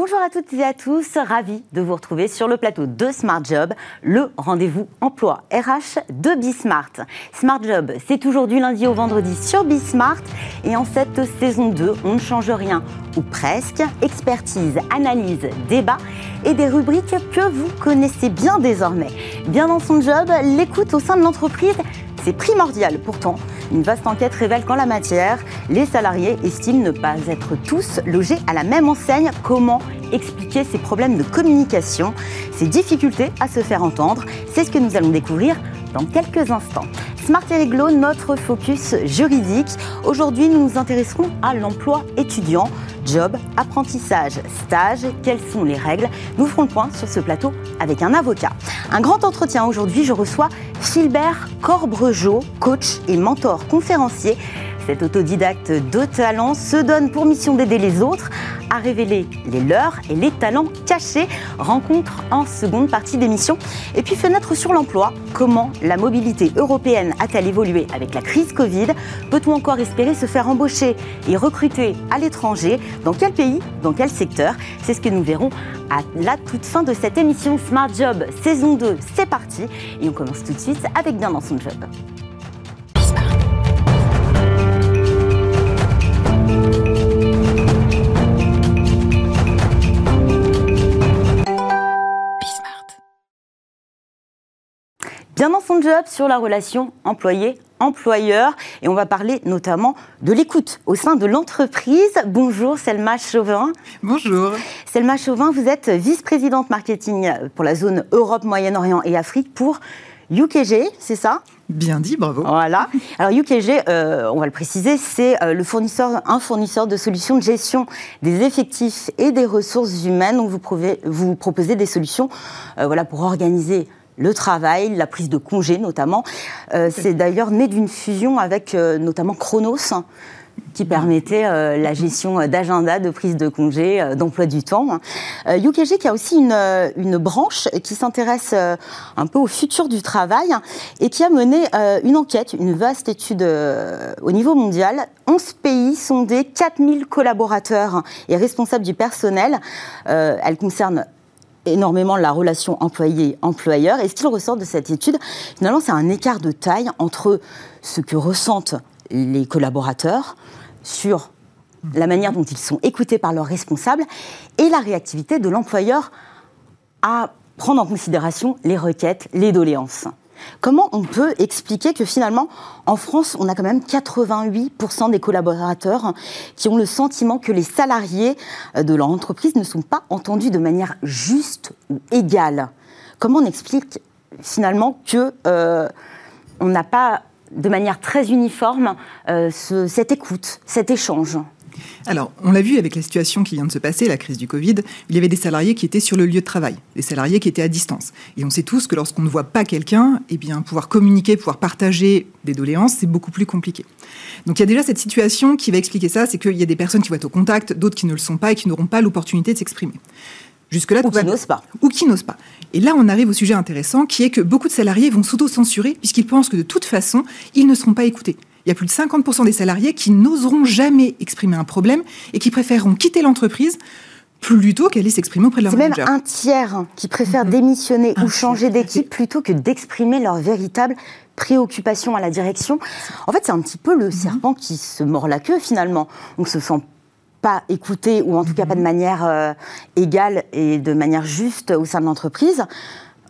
Bonjour à toutes et à tous, ravi de vous retrouver sur le plateau de Smart Job, le rendez-vous emploi RH de Bismart. Smart Job, c'est aujourd'hui lundi au vendredi sur Bismart et en cette saison 2, on ne change rien ou presque. Expertise, analyse, débat et des rubriques que vous connaissez bien désormais. Bien dans son job, l'écoute au sein de l'entreprise c'est primordial. Pourtant, une vaste enquête révèle qu'en la matière, les salariés estiment ne pas être tous logés à la même enseigne. Comment expliquer ces problèmes de communication, ces difficultés à se faire entendre C'est ce que nous allons découvrir dans quelques instants. Smart et Réglo, notre focus juridique. Aujourd'hui, nous nous intéresserons à l'emploi étudiant, job, apprentissage, stage. Quelles sont les règles? Nous ferons le point sur ce plateau avec un avocat. Un grand entretien aujourd'hui, je reçois Philbert Corbrejeau, coach et mentor conférencier cet autodidacte de talent se donne pour mission d'aider les autres à révéler les leurs et les talents cachés. Rencontre en seconde partie d'émission. Et puis fenêtre sur l'emploi. Comment la mobilité européenne a-t-elle évolué avec la crise Covid? Peut-on encore espérer se faire embaucher et recruter à l'étranger? Dans quel pays? Dans quel secteur? C'est ce que nous verrons à la toute fin de cette émission Smart Job saison 2. C'est parti et on commence tout de suite avec Bien dans son job. Bien dans son job sur la relation employé-employeur. Et on va parler notamment de l'écoute au sein de l'entreprise. Bonjour Selma Chauvin. Bonjour. Selma Chauvin, vous êtes vice-présidente marketing pour la zone Europe, Moyen-Orient et Afrique pour UKG, c'est ça? Bien dit, bravo. Voilà. Alors UKG, euh, on va le préciser, c'est euh, le fournisseur, un fournisseur de solutions de gestion des effectifs et des ressources humaines. Donc vous, vous proposez des solutions, euh, voilà, pour organiser le travail, la prise de congé notamment. Euh, c'est d'ailleurs né d'une fusion avec euh, notamment Chronos qui permettait euh, la gestion d'agenda, de prise de congé, d'emploi du temps. UKG qui a aussi une, une branche qui s'intéresse un peu au futur du travail et qui a mené une enquête, une vaste étude au niveau mondial. 11 pays sondés, 4000 collaborateurs et responsables du personnel. elle concerne énormément la relation employé-employeur. Et ce qu'il ressort de cette étude, finalement, c'est un écart de taille entre ce que ressentent les collaborateurs sur la manière dont ils sont écoutés par leurs responsables et la réactivité de l'employeur à prendre en considération les requêtes, les doléances. Comment on peut expliquer que finalement, en France, on a quand même 88% des collaborateurs qui ont le sentiment que les salariés euh, de leur entreprise ne sont pas entendus de manière juste ou égale? Comment on explique finalement que euh, on n'a pas de manière très uniforme euh, cette écoute, cet échange? Alors, on l'a vu avec la situation qui vient de se passer, la crise du Covid, il y avait des salariés qui étaient sur le lieu de travail, des salariés qui étaient à distance. Et on sait tous que lorsqu'on ne voit pas quelqu'un, eh bien, pouvoir communiquer, pouvoir partager des doléances, c'est beaucoup plus compliqué. Donc il y a déjà cette situation qui va expliquer ça, c'est qu'il y a des personnes qui vont être au contact, d'autres qui ne le sont pas et qui n'auront pas l'opportunité de s'exprimer. Jusque-là, ou qui n'osent pas. Ou qui n'osent pas. Et là, on arrive au sujet intéressant, qui est que beaucoup de salariés vont s'auto-censurer, puisqu'ils pensent que de toute façon, ils ne seront pas écoutés il y a plus de 50% des salariés qui n'oseront jamais exprimer un problème et qui préféreront quitter l'entreprise plutôt qu'aller s'exprimer auprès de leur manager. C'est même un tiers qui préfère mhm. démissionner ou changer d'équipe plutôt que d'exprimer leur véritable préoccupation à la direction. En fait, c'est un petit peu le mhm. serpent qui se mord la queue finalement. On se sent pas écouté ou en tout cas pas de mhm. manière euh, égale et de manière juste au sein de l'entreprise.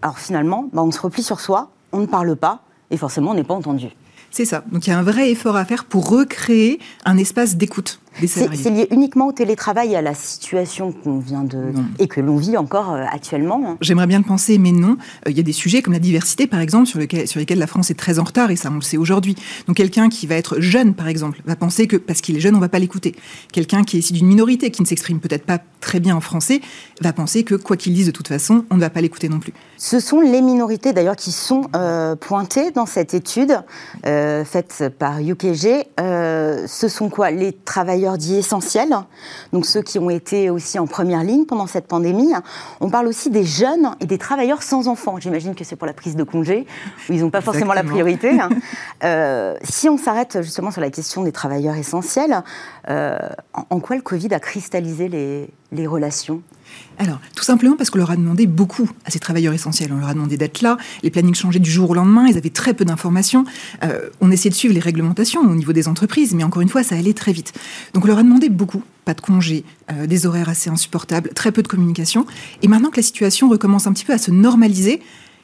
Alors finalement, bah, on se replie sur soi, on ne parle pas et forcément on n'est pas entendu. C'est ça. Donc il y a un vrai effort à faire pour recréer un espace d'écoute. C'est lié uniquement au télétravail et à la situation qu'on vient de et que l'on vit encore euh, actuellement. Hein. J'aimerais bien le penser, mais non. Euh, il y a des sujets comme la diversité, par exemple, sur, sur lesquels la France est très en retard, et ça on le sait aujourd'hui. Donc quelqu'un qui va être jeune, par exemple, va penser que parce qu'il est jeune, on va pas l'écouter. Quelqu'un qui est issu d'une minorité, qui ne s'exprime peut-être pas très bien en français, va penser que quoi qu'il dise de toute façon, on ne va pas l'écouter non plus. Ce sont les minorités d'ailleurs qui sont euh, pointées dans cette étude faite par UKG. ce sont quoi? Les travailleurs dits essentiels, donc ceux qui ont été aussi en première ligne pendant cette pandémie. On parle aussi des jeunes et des travailleurs sans enfants. J'imagine que c'est pour la prise de congé, où ils n'ont pas forcément la priorité. Hein. Euh, si on s'arrête justement sur la question des travailleurs essentiels, euh, en, quoi le Covid a cristallisé les, les relations alors, tout simplement parce qu'on leur a demandé beaucoup à ces travailleurs essentiels. On leur a demandé d'être là, les plannings changeaient du jour au lendemain, ils avaient très peu d'informations. Euh, on essayait de suivre les réglementations au niveau des entreprises, mais encore une fois, ça allait très vite. Donc, on leur a demandé beaucoup, pas de congés, euh, des horaires assez insupportables, très peu de communication. Et maintenant que la situation recommence un petit peu à se normaliser,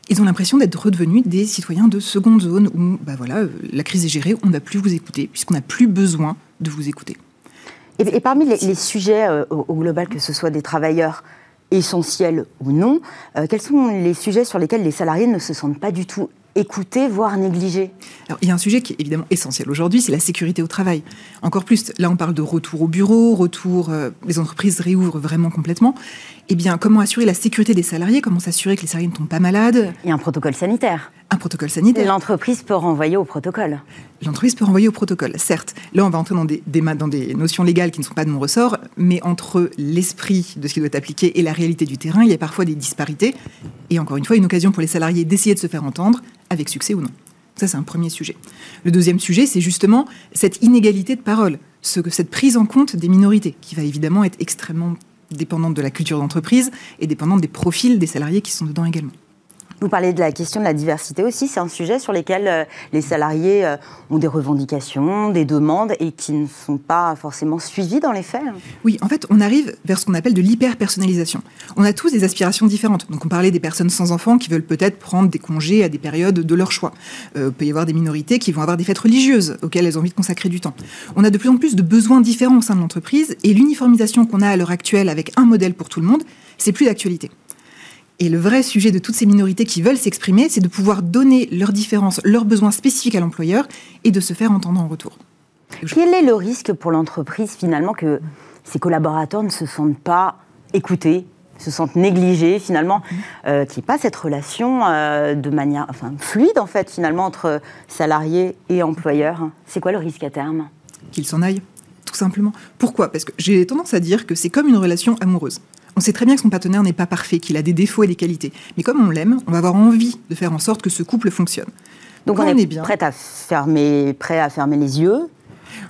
ils ont l'impression d'être redevenus des citoyens de seconde zone où, bah voilà, euh, la crise est gérée, on ne va plus vous écouter, puisqu'on n'a plus besoin de vous écouter. Et, parmi les, sujets au, global, que ce soit des travailleurs essentiels ou non, euh, quels sont les sujets sur lesquels les salariés ne se sentent pas du tout écoutés, voire négligés Alors, Il y a un sujet qui est évidemment essentiel aujourd'hui, c'est la sécurité au travail. Encore plus, là on parle de retour au bureau, retour, euh, les entreprises réouvrent vraiment complètement. Eh bien, comment assurer la sécurité des salariés? Comment s'assurer que les salariés ne tombent pas malades? Il y a un protocole sanitaire. Un protocole sanitaire. L'entreprise peut renvoyer au protocole. L'entreprise peut renvoyer au protocole, certes. Là, on va entrer dans des, dans des notions légales qui ne sont pas de mon ressort, mais entre l'esprit de ce qui doit être appliqué et la réalité du terrain, il y a parfois des disparités. Et encore une fois, une occasion pour les salariés d'essayer de se faire entendre, avec succès ou non. Ça, c'est un premier sujet. Le deuxième sujet, c'est justement cette inégalité de parole, ce, cette prise en compte des minorités, qui va évidemment être extrêmement dépendante de la culture d'entreprise et dépendante des profils des salariés qui sont dedans également. Vous parlez de la question de la diversité aussi, c'est un sujet sur lequel euh, les salariés euh, ont des revendications, des demandes et qui ne sont pas forcément suivies dans les faits. Oui, en fait, on arrive vers ce qu'on appelle de l'hyper-personnalisation. On a tous des aspirations différentes. Donc on parlait des personnes sans enfants qui veulent peut-être prendre des congés à des périodes de leur choix. Euh, il peut y avoir des minorités qui vont avoir des fêtes religieuses auxquelles elles ont envie de consacrer du temps. On a de plus en plus de besoins différents au sein de l'entreprise et l'uniformisation qu'on a à l'heure actuelle avec un modèle pour tout le monde, c'est plus d'actualité. Et le vrai sujet de toutes ces minorités qui veulent s'exprimer, c'est de pouvoir donner leurs différences, leurs besoins spécifiques à l'employeur et de se faire entendre en retour. Quel est le risque pour l'entreprise finalement que ses collaborateurs ne se sentent pas écoutés, se sentent négligés finalement, mmh. euh, qu'il n'y ait pas cette relation euh, de manière enfin, fluide en fait finalement entre salariés et employeurs? C'est quoi le risque à terme? Qu'ils s'en aillent, tout simplement. Pourquoi? Parce que j'ai tendance à dire que c'est comme une relation amoureuse. On sait très bien que son partenaire n'est pas parfait, qu'il a des défauts et des qualités. Mais comme on l'aime, on va avoir envie de faire en sorte que ce couple fonctionne. Donc on, est, bien. à fermer, prêt à fermer les yeux.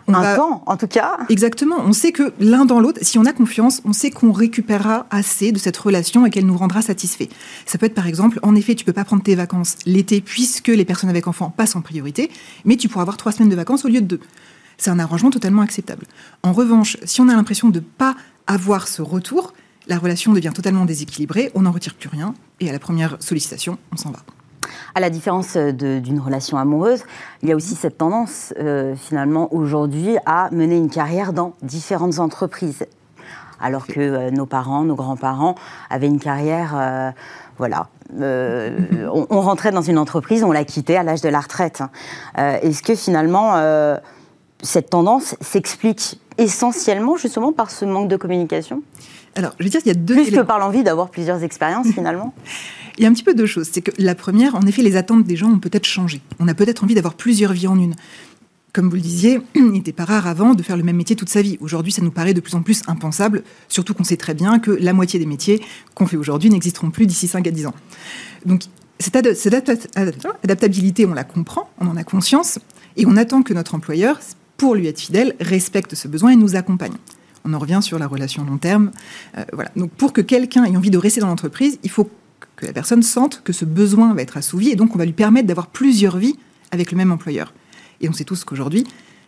On un temps, en tout cas. Exactement. On sait que l'un dans l'autre, si on a confiance, on sait qu'on récupérera assez de cette relation et qu'elle nous rendra satisfaits. Ça peut être par exemple, en effet, tu peux pas prendre tes vacances l'été puisque les personnes avec enfants passent en priorité, mais tu pourras avoir trois semaines de vacances au lieu de deux. C'est un arrangement totalement acceptable. En revanche, si on a l'impression de ne pas avoir ce retour, la relation devient totalement déséquilibrée, on n'en retire plus rien, et à la première sollicitation, on s'en va. À la différence d'une relation amoureuse, il y a aussi cette tendance, euh, finalement, aujourd'hui, à mener une carrière dans différentes entreprises. Alors que euh, nos parents, nos grands-parents avaient une carrière, euh, voilà. On, on, rentrait dans une entreprise, on la quittait à l'âge de la retraite. Est-ce que finalement, cette tendance s'explique essentiellement justement par ce manque de communication? Alors, je veux dire, il y a deux. Plus que par l'envie d'avoir plusieurs expériences, finalement Il y a un petit peu deux choses. C'est que la première, en effet, les attentes des gens ont peut-être changé. On a peut-être envie d'avoir plusieurs vies en une. Comme vous le disiez, il n'était pas rare avant de faire le même métier toute sa vie. Aujourd'hui, ça nous paraît de plus en plus impensable, surtout qu'on sait très bien que la moitié des métiers qu'on fait aujourd'hui n'existeront plus d'ici 5 à 10 ans. Donc, cette, adaptabilité, on la comprend, on en a conscience, et on attend que notre employeur, pour lui être fidèle, respecte ce besoin et nous accompagne on en revient sur la relation long terme. Euh, voilà. Donc pour que quelqu'un ait envie de rester dans l'entreprise, il faut que la personne sente que ce besoin va être assouvi et donc on va lui permettre d'avoir plusieurs vies avec le même employeur. Et on sait tous qu'aujourd'hui,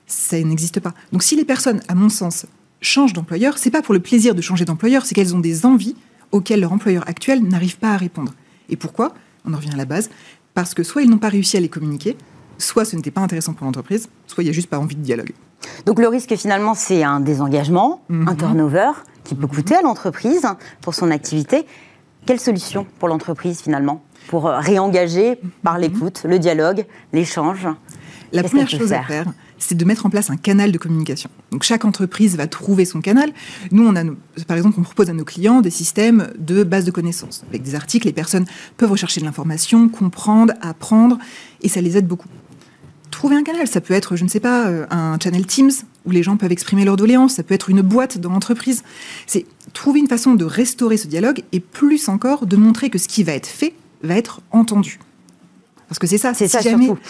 ça n'existe pas. Donc si les personnes, à mon sens, changent d'employeur, c'est pas pour le plaisir de changer d'employeur, c'est qu'elles ont des envies auxquelles leur employeur actuel n'arrive pas à répondre. Et pourquoi? On en revient à la base. Parce que soit ils n'ont pas réussi à les communiquer, soit ce n'était pas intéressant pour l'entreprise, soit il n'y a juste pas envie de dialogue. Donc le risque finalement, c'est un désengagement, un mhm. turnover qui peut coûter à l'entreprise pour son activité. Quelle solution pour l'entreprise finalement pour euh, réengager par mhm. l'écoute, le dialogue, l'échange? La première chose à faire, c'est de mettre en place un canal de communication. Donc chaque entreprise va trouver son canal. Nous, on a, par exemple, on propose à nos clients des systèmes de base de connaissances. Avec des articles, les personnes peuvent rechercher de l'information, comprendre, apprendre, et ça les aide beaucoup trouver un canal. Ça peut être, je ne sais pas, euh, un channel Teams où les gens peuvent exprimer leurs doléances. Ça peut être une boîte dans l'entreprise. C'est trouver une façon de restaurer ce dialogue et plus encore de montrer que ce qui va être fait va être entendu. Parce que c'est ça, c'est ça jamais... surtout.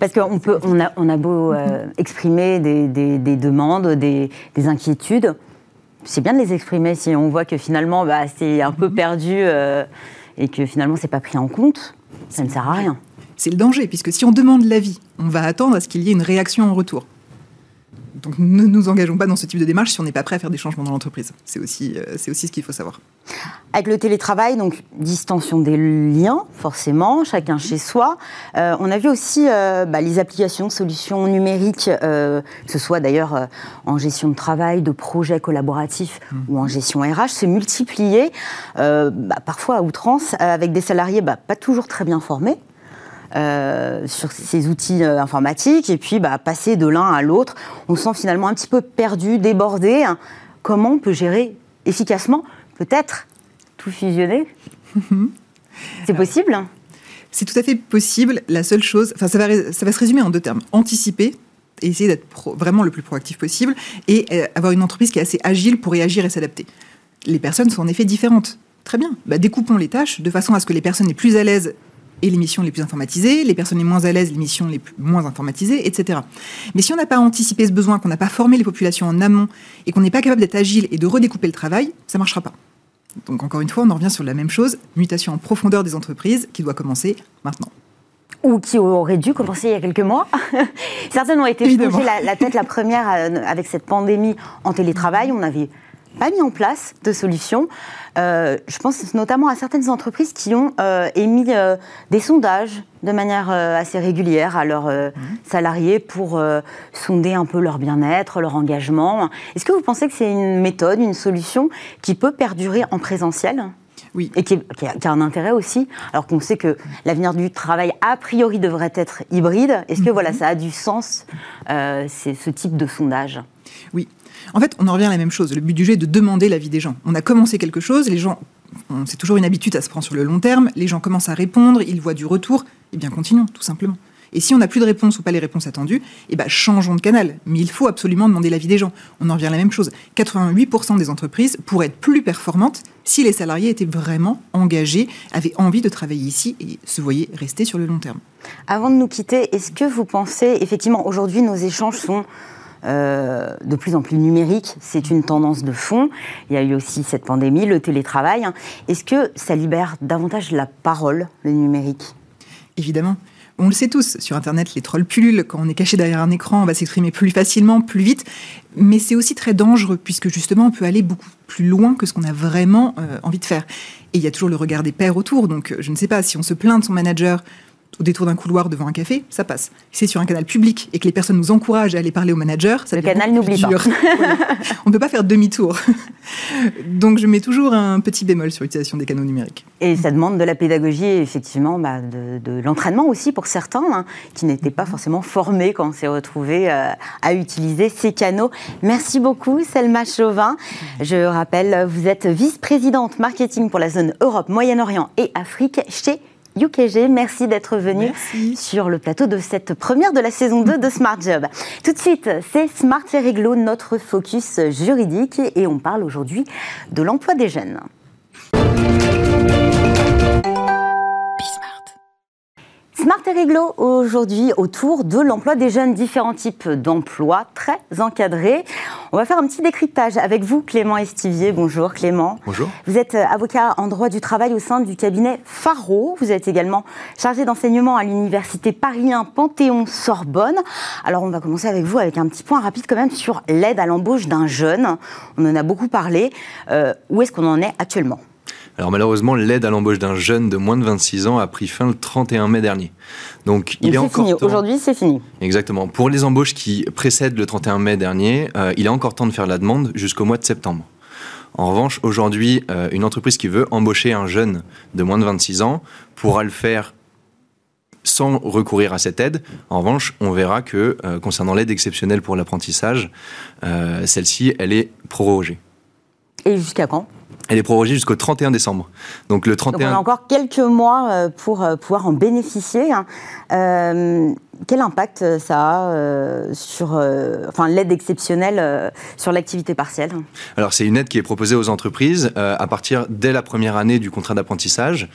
Parce qu'on peut, on a, on a beau euh, exprimer des, des, demandes, des, des, inquiétudes, c'est bien de les exprimer si on voit que finalement bah, c'est un peu perdu et que finalement c'est pas pris en compte, ça ne sert à rien. C'est le danger, puisque si on demande l'avis, on va attendre à ce qu'il y ait une réaction en retour. Donc ne nous engageons pas dans ce type de démarche si on n'est pas prêt à faire des changements dans l'entreprise. C'est aussi, euh, c'est aussi ce qu'il faut savoir. Avec le télétravail, donc distension des liens, forcément, chacun chez soi. Euh, on a vu aussi euh, bah, les applications, solutions numériques, que ce soit d'ailleurs en gestion de travail, de projets collaboratifs mmh. ou en gestion RH, se multiplier, bah, parfois à outrance, avec des salariés bah, pas toujours très bien formés. Euh, sur ces outils euh, informatiques et puis bah, passer de l'un à l'autre. On se sent finalement un petit peu perdu, débordé. Comment on peut gérer efficacement Peut-être tout fusionner? C'est possible? C'est tout à fait possible. La seule chose, enfin, ça va, ça va se résumer en deux termes anticiper et essayer d'être vraiment le plus proactif possible et euh, avoir une entreprise qui est assez agile pour réagir et s'adapter. Les personnes sont en effet différentes. Très bien. Bah, découpons les tâches de façon à ce que les personnes les plus à l'aise et les missions les plus informatisées, les personnes les moins à l'aise, les missions les moins informatisées, etc. Mais si on n'a pas anticipé ce besoin, qu'on n'a pas formé les populations en amont et qu'on n'est pas capable d'être agile et de redécouper le travail, ça ne marchera pas. Donc encore une fois, on en revient sur la même chose, mutation en profondeur des entreprises qui doit commencer maintenant ou qui aurait dû commencer il y a quelques mois. Certaines ont été plongées la, la, tête la première euh, avec cette pandémie en télétravail. On avait pas mis en place de solutions. Euh, je pense notamment à certaines entreprises qui ont euh, émis euh, des sondages de manière assez régulière à leurs mmh. salariés pour sonder un peu leur bien-être, leur engagement. Est-ce que vous pensez que c'est une méthode, une solution qui peut perdurer en présentiel oui. Et qui, a, un intérêt aussi, alors qu'on sait que l'avenir du travail, a priori, devrait être hybride? Est-ce que mmh. voilà, ça a du sens, c'est ce type de sondage? Oui. En fait, on en revient à la même chose. Le but du jeu est de demander l'avis des gens. On a commencé quelque chose, les gens, c'est toujours une habitude, à se prendre sur le long terme, les gens commencent à répondre, ils voient du retour, eh bien continuons, tout simplement. Et si on n'a plus de réponses ou pas les réponses attendues, eh ben, changeons de canal. Mais il faut absolument demander l'avis des gens. On en revient à la même chose. 88% des entreprises pourraient être plus performantes si les salariés étaient vraiment engagés, avaient envie de travailler ici et se voyaient rester sur le long terme. Avant de nous quitter, est-ce que vous pensez, effectivement, aujourd'hui, nos échanges sont euh, de plus en plus numérique. C'est une tendance de fond. Il y a eu aussi cette pandémie, le télétravail. Est-ce que ça libère davantage la parole, le numérique? Évidemment. On le sait tous, sur Internet, les trolls pullulent. Quand on est caché derrière un écran, on va s'exprimer plus facilement, plus vite. Mais c'est aussi très dangereux, puisque justement, on peut aller beaucoup plus loin que ce qu'on a vraiment euh, envie de faire. Et il y a toujours le regard des pairs autour. Donc, euh, je ne sais pas, si on se plaint de son manager au détour d'un couloir devant un café, ça passe. Si c'est sur un canal public et que les personnes nous encouragent à aller parler au manager, ça le canal n'oublie pas. On ne peut pas faire demi-tour. Donc je mets toujours un petit bémol sur l'utilisation des canaux numériques. Et ça demande de la pédagogie et effectivement bah, de, l'entraînement aussi pour certains hein, qui n'étaient pas forcément formés quand on s'est retrouvés euh, à utiliser ces canaux. Merci beaucoup Selma Chauvin. Je rappelle, vous êtes vice-présidente marketing pour la zone Europe, Moyen-Orient et Afrique chez UKG. Merci d'être venu sur le plateau de cette première de la saison 2 de Smart Job. Tout de suite, c'est Smart et Réglo, notre focus juridique, et on parle aujourd'hui de l'emploi des jeunes. Smart et Réglo aujourd'hui autour de l'emploi des jeunes, différents types d'emplois très encadrés. On va faire un petit décryptage avec vous, Clément Estivier. Bonjour Clément. Bonjour. Vous êtes euh, avocat en droit du travail au sein du cabinet Faro. Vous êtes également chargé d'enseignement à l'université Paris 1 Panthéon-Sorbonne. Alors on va commencer avec vous avec un petit point rapide quand même sur l'aide à l'embauche d'un jeune. On en a beaucoup parlé. Euh, où est-ce qu'on en est actuellement? Alors malheureusement, l'aide à l'embauche d'un jeune de moins de 26 ans a pris fin le 31 mai dernier. Donc il, est, encore fini. Aujourd'hui, c'est fini. Exactement. Pour les embauches qui précèdent le 31 mai dernier, euh, il est encore temps de faire la demande jusqu'au mois de septembre. En revanche, aujourd'hui, euh, une entreprise qui veut embaucher un jeune de moins de 26 ans pourra le faire sans recourir à cette aide. En revanche, on verra que euh, concernant l'aide exceptionnelle pour l'apprentissage, celle-ci, elle est prorogée. Et jusqu'à quand? Elle est prorogée jusqu'au 31 décembre. Donc le 31. on a encore quelques mois euh, pour euh, pouvoir en bénéficier. Hein. Euh, quel impact ça a sur, enfin l'aide exceptionnelle sur l'activité partielle Alors c'est une aide qui est proposée aux entreprises à partir dès la première année du contrat d'apprentissage.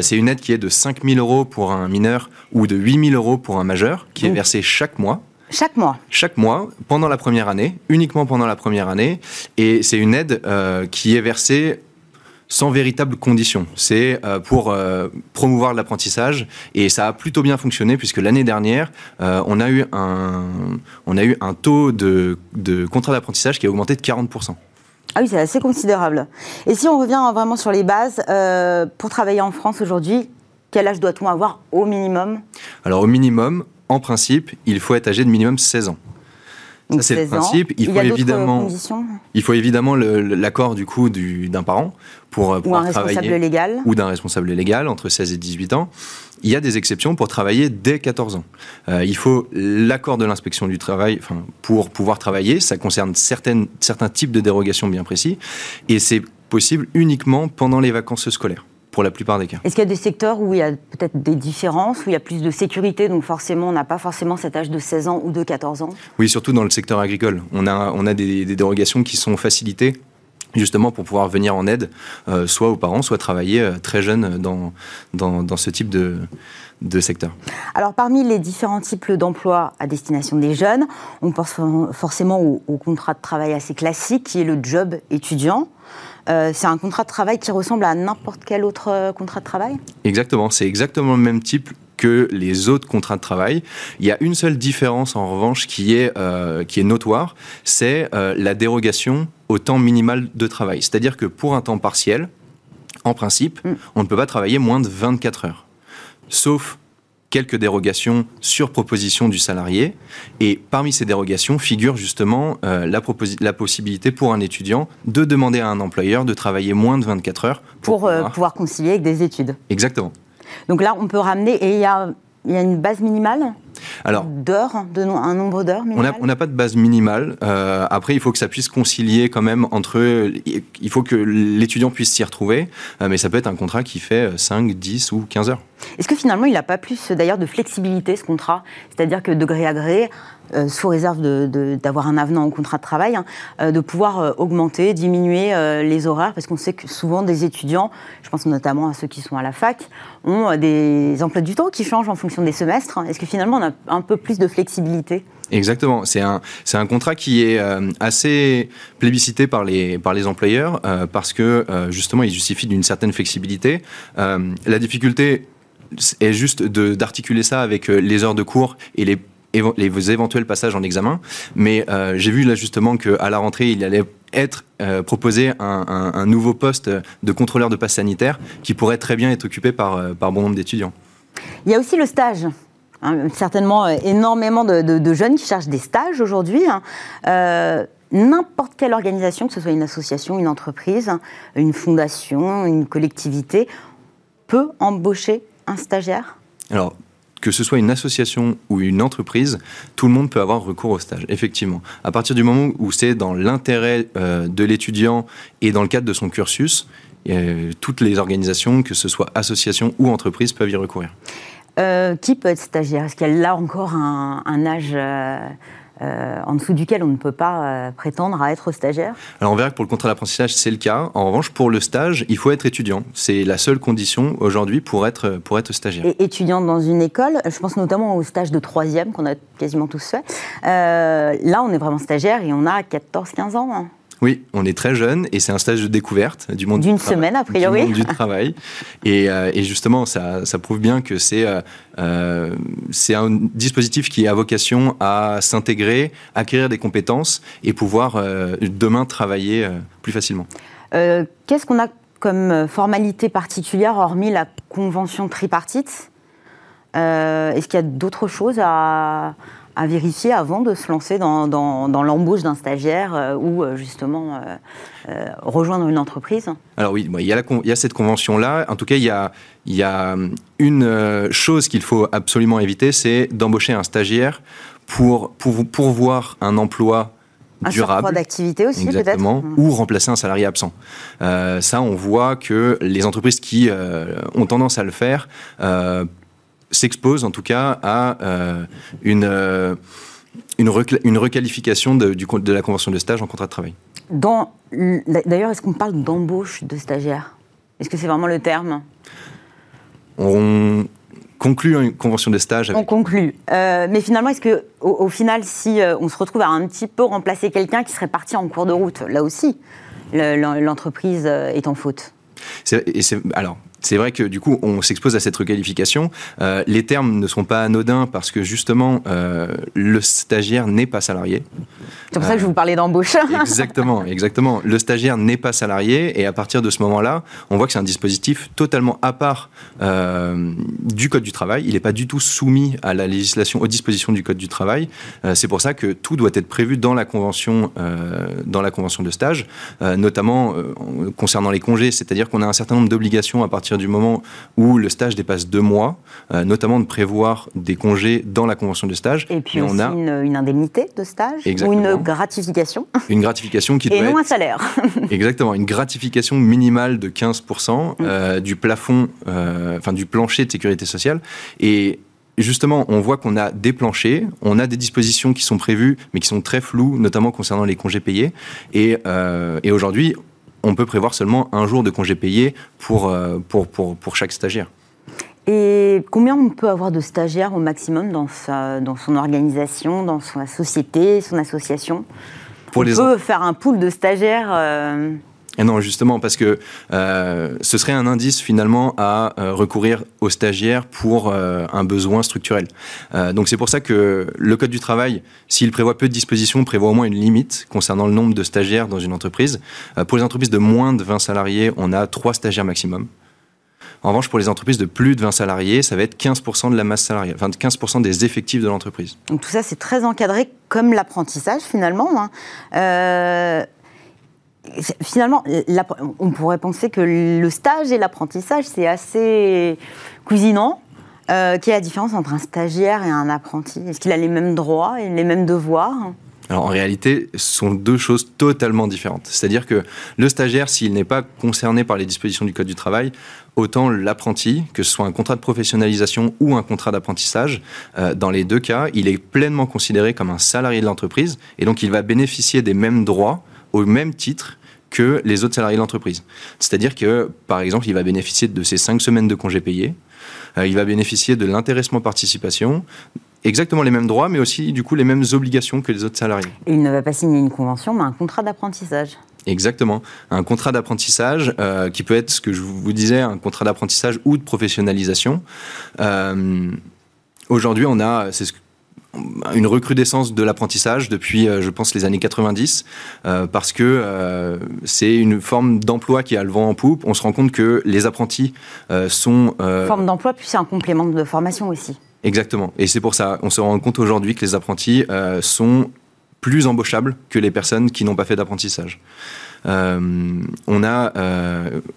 c'est une aide qui est de 5 000 euros pour un mineur ou de 8 000 euros pour un majeur, qui est versée chaque mois. Chaque mois Chaque mois, pendant la première année, uniquement pendant la première année. Et c'est une aide qui est versée sans véritable condition. C'est euh, pour euh, promouvoir l'apprentissage et ça a plutôt bien fonctionné puisque l'année dernière, euh, on, a eu un, on a eu un taux de, de contrat d'apprentissage qui a augmenté de 40%. Ah oui, c'est assez considérable. Et si on revient vraiment sur les bases, pour travailler en France aujourd'hui, quel âge doit-on avoir au minimum? Alors au minimum, en principe, il faut être âgé de minimum 16 ans. Ça, c'est le principe. Il, faut évidemment, il faut évidemment l'accord du coup d'un parent pour euh, pouvoir ou un responsable légal ou d'un responsable légal entre 16 et 18 ans. Il y a des exceptions pour travailler dès 14 ans. Euh, il faut l'accord de l'inspection du travail enfin, pour pouvoir travailler. Ça concerne certaines, certains types de dérogations bien précis. Et c'est possible uniquement pendant les vacances scolaires pour la plupart des cas. Est-ce qu'il y a des secteurs où il y a peut-être des différences, où il y a plus de sécurité, donc forcément on n'a pas forcément cet âge de 16 ans ou de 14 ans? Oui, surtout dans le secteur agricole. On a, on a des, dérogations qui sont facilitées justement pour pouvoir venir en aide, euh, soit aux parents, soit travailler euh, très jeunes dans, dans, ce type de, de secteur. Alors parmi les différents types d'emplois à destination des jeunes, on pense forcément au, au, contrat de travail assez classique qui est le job étudiant. Euh, c'est un contrat de travail qui ressemble à n'importe quel autre euh, contrat de travail? Exactement, c'est exactement le même type que les autres contrats de travail. Il y a une seule différence en revanche qui est, euh, qui est notoire, c'est la dérogation au temps minimal de travail. C'est-à-dire que pour un temps partiel, en principe, mm. on ne peut pas travailler moins de 24 heures. Sauf quelques dérogations sur proposition du salarié. Et parmi ces dérogations figure justement euh, la, la, possibilité pour un étudiant de demander à un employeur de travailler moins de 24 heures. Pour, euh, pouvoir... concilier avec des études. Exactement. Donc là, on peut ramener, et il y a, y a une base minimale alors, d'heures, un nombre d'heures On n'a pas de base minimale. Euh, après, il faut que ça puisse concilier quand même entre. Il faut que l'étudiant puisse s'y retrouver, euh, mais ça peut être un contrat qui fait 5, 10 ou 15 heures. Est-ce que finalement, il n'a pas plus d'ailleurs de flexibilité ce contrat? C'est-à-dire que de gré à gré, euh, sous réserve d'avoir un avenant au contrat de travail, hein, de pouvoir augmenter, diminuer les horaires, parce qu'on sait que souvent des étudiants, je pense notamment à ceux qui sont à la fac, ont des emplois du temps qui changent en fonction des semestres. Est-ce que finalement, on a un peu plus de flexibilité? Exactement. C'est un, contrat qui est euh, assez plébiscité par les, employeurs euh, parce que euh, justement, il justifie d'une certaine flexibilité. la difficulté est juste d'articuler ça avec les heures de cours et les les éventuels passages en examen. Mais j'ai vu là justement qu'à la rentrée, il allait être proposé un, un, nouveau poste de contrôleur de passe sanitaire qui pourrait très bien être occupé par, par bon nombre d'étudiants. Il y a aussi le stage. Hein, certainement euh, énormément de, jeunes qui cherchent des stages aujourd'hui. Hein. Euh, n'importe quelle organisation, que ce soit une association, une entreprise, une fondation, une collectivité, peut embaucher un stagiaire? Alors, que ce soit une association ou une entreprise, tout le monde peut avoir recours au stage, effectivement. À partir du moment où c'est dans l'intérêt euh, de l'étudiant et dans le cadre de son cursus, toutes les organisations, que ce soit association ou entreprise, peuvent y recourir. Euh, qui peut être stagiaire? Est-ce qu'il y a encore un, âge euh, euh, en dessous duquel on ne peut pas prétendre à être stagiaire Alors on verra que pour le contrat d'apprentissage, c'est le cas. En revanche, pour le stage, il faut être étudiant. C'est la seule condition aujourd'hui pour être, pour être stagiaire. Et étudiant dans une école, je pense notamment au stage de troisième qu'on a quasiment tous fait. là, on est vraiment stagiaire et on a 14-15 ans. Hein. Oui, on est très jeune et c'est un stage de découverte du monde d'une semaine a priori. Du, monde du travail. Et, euh, et justement ça, ça, prouve bien que c'est euh, euh, c'est un dispositif qui a vocation à s'intégrer, acquérir des compétences et pouvoir demain travailler plus facilement. Qu'est-ce qu'on a comme formalité particulière hormis la convention tripartite? Est-ce qu'il y a d'autres choses à à vérifier avant de se lancer dans, dans, l'embauche d'un stagiaire euh, ou euh, justement euh, rejoindre une entreprise Alors oui, il y a, il y a cette convention-là. En tout cas, il y a, il y a une chose qu'il faut absolument éviter, c'est d'embaucher un stagiaire pour, pour pourvoir un emploi un durable. d'activité aussi, peut-être Ou remplacer un salarié absent. ça, on voit que les entreprises qui ont tendance à le faire s'expose en tout cas à euh, une, euh, une, une, requalification de, du, de la convention de stage en contrat de travail. D'ailleurs, est-ce qu'on parle d'embauche de stagiaires? Est-ce que c'est vraiment le terme? On, conclut une convention de stage. On conclut. Euh, mais finalement, est-ce que, au, final, si on se retrouve à un petit peu remplacer quelqu'un qui serait parti en cours de route, là aussi, l'entreprise est en faute et alors, c'est vrai que du coup, on s'expose à cette requalification. Euh, les termes ne sont pas anodins parce que justement, euh, le stagiaire n'est pas salarié. C'est pour ça que je vous parlais d'embauche. exactement, exactement. Le stagiaire n'est pas salarié et à partir de ce moment-là, on voit que c'est un dispositif totalement à part euh, du Code du travail. Il n'est pas du tout soumis à la législation, aux dispositions du Code du travail. c'est pour ça que tout doit être prévu dans la convention, dans la convention de stage, notamment concernant les congés. C'est-à-dire qu'on a un certain nombre d'obligations à partir du moment où le stage dépasse deux mois, euh, notamment de prévoir des congés dans la convention de stage. Et puis on a une, indemnité de stage ou une gratification. Une gratification qui Et non un salaire. exactement, une gratification minimale de 15% euh, du plafond, euh, enfin du plancher de sécurité sociale. Et justement, on voit qu'on a des planchers, on a des dispositions qui sont prévues, mais qui sont très floues, notamment concernant les congés payés. Et, et aujourd'hui, on peut prévoir seulement un jour de congé payé pour, euh, pour, pour, pour chaque stagiaire. Et combien on peut avoir de stagiaires au maximum dans, sa, dans son organisation, dans sa société, son association pour On peut faire un pool de stagiaires euh, et non, justement, parce que euh, ce serait un indice finalement à euh, recourir aux stagiaires pour euh, un besoin structurel. donc c'est pour ça que le Code du travail, s'il prévoit peu de dispositions, prévoit au moins une limite concernant le nombre de stagiaires dans une entreprise. pour les entreprises de moins de 20 salariés, on a 3 stagiaires maximum. En revanche, pour les entreprises de plus de 20 salariés, ça va être 15% de la masse salariale, enfin 15% des effectifs de l'entreprise. Donc tout ça, c'est très encadré comme l'apprentissage finalement. Hein finalement, on pourrait penser que le stage et l'apprentissage, c'est assez cousinant. Euh, quelle est la différence entre un stagiaire et un apprenti? Est-ce qu'il a les mêmes droits et les mêmes devoirs? Alors en réalité, ce sont deux choses totalement différentes. C'est-à-dire que le stagiaire, s'il n'est pas concerné par les dispositions du Code du travail, autant l'apprenti, que ce soit un contrat de professionnalisation ou un contrat d'apprentissage, euh, dans les deux cas, il est pleinement considéré comme un salarié de l'entreprise et donc il va bénéficier des mêmes droits au même titre que les autres salariés de l'entreprise. C'est-à-dire que, par exemple, il va bénéficier de ses cinq semaines de congés payés, euh, il va bénéficier de l'intéressement participation, exactement les mêmes droits, mais aussi du coup les mêmes obligations que les autres salariés. il ne va pas signer une convention, mais un contrat d'apprentissage. Exactement. Un contrat d'apprentissage euh, qui peut être, ce que je vous disais, un contrat d'apprentissage ou de professionnalisation. Euh, aujourd'hui, on a, c'est ce une recrudescence de l'apprentissage depuis, euh, je pense, les années 90, euh, parce que euh, c'est une forme d'emploi qui a le vent en poupe. On se rend compte que les apprentis sont... Forme d'emploi, puis c'est un complément de formation aussi. Exactement. Et c'est pour ça, on se rend compte aujourd'hui que les apprentis sont plus embauchables que les personnes qui n'ont pas fait d'apprentissage. on a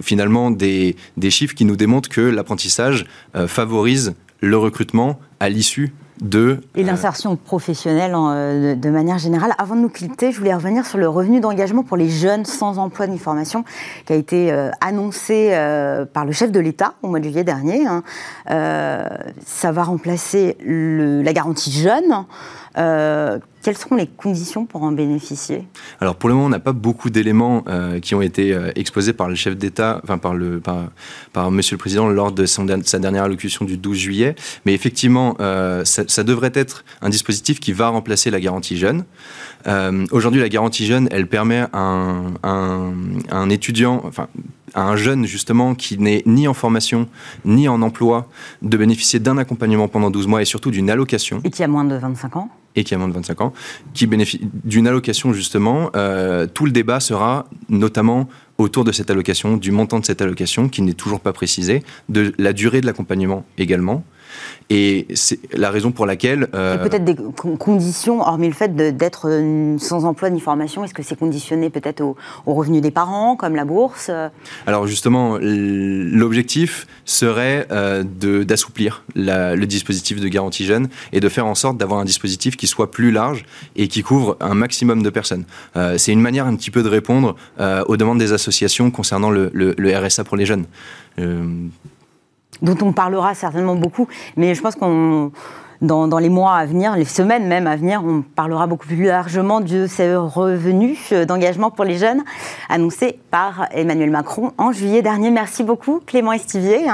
finalement des, des, chiffres qui nous démontrent que l'apprentissage favorise le recrutement à l'issue de... Et l'insertion professionnelle euh, de, manière générale. Avant de nous quitter, je voulais revenir sur le revenu d'engagement pour les jeunes sans emploi ni formation qui a été euh, annoncé euh, par le chef de l'État au mois de juillet dernier. Hein. ça va remplacer la garantie jeune. Quelles seront les conditions pour en bénéficier? Alors pour le moment, on n'a pas beaucoup d'éléments euh, qui ont été euh, exposés par le chef d'État, enfin par le Monsieur le Président lors de sa dernière allocution du 12 juillet. Mais effectivement, euh, ça, devrait être un dispositif qui va remplacer la garantie jeune. Aujourd'hui, la garantie jeune, elle permet à un, un, un étudiant, enfin à un jeune justement qui n'est ni en formation ni en emploi de bénéficier d'un accompagnement pendant 12 mois et surtout d'une allocation. Et qui a moins de 25 ans et qui a moins de 25 ans, qui bénéficie d'une allocation justement. Euh, tout le débat sera notamment autour de cette allocation, du montant de cette allocation qui n'est toujours pas précisé, de la durée de l'accompagnement également. Et c'est la raison pour laquelle... Euh... peut-être des conditions, hormis le fait d'être euh, sans emploi ni formation, est-ce que c'est conditionné peut-être au, revenu des parents, comme la bourse Alors justement, l'objectif serait euh, d'assouplir le dispositif de garantie jeune et de faire en sorte d'avoir un dispositif qui soit plus large et qui couvre un maximum de personnes. Euh, c'est une manière un petit peu de répondre euh, aux demandes des associations concernant le, le RSA pour les jeunes dont on parlera certainement beaucoup, mais je pense qu'on dans, les mois à venir, les semaines même à venir, on parlera beaucoup plus largement de ces revenus d'engagement pour les jeunes annoncés par Emmanuel Macron en juillet dernier. Merci beaucoup Clément Estivier.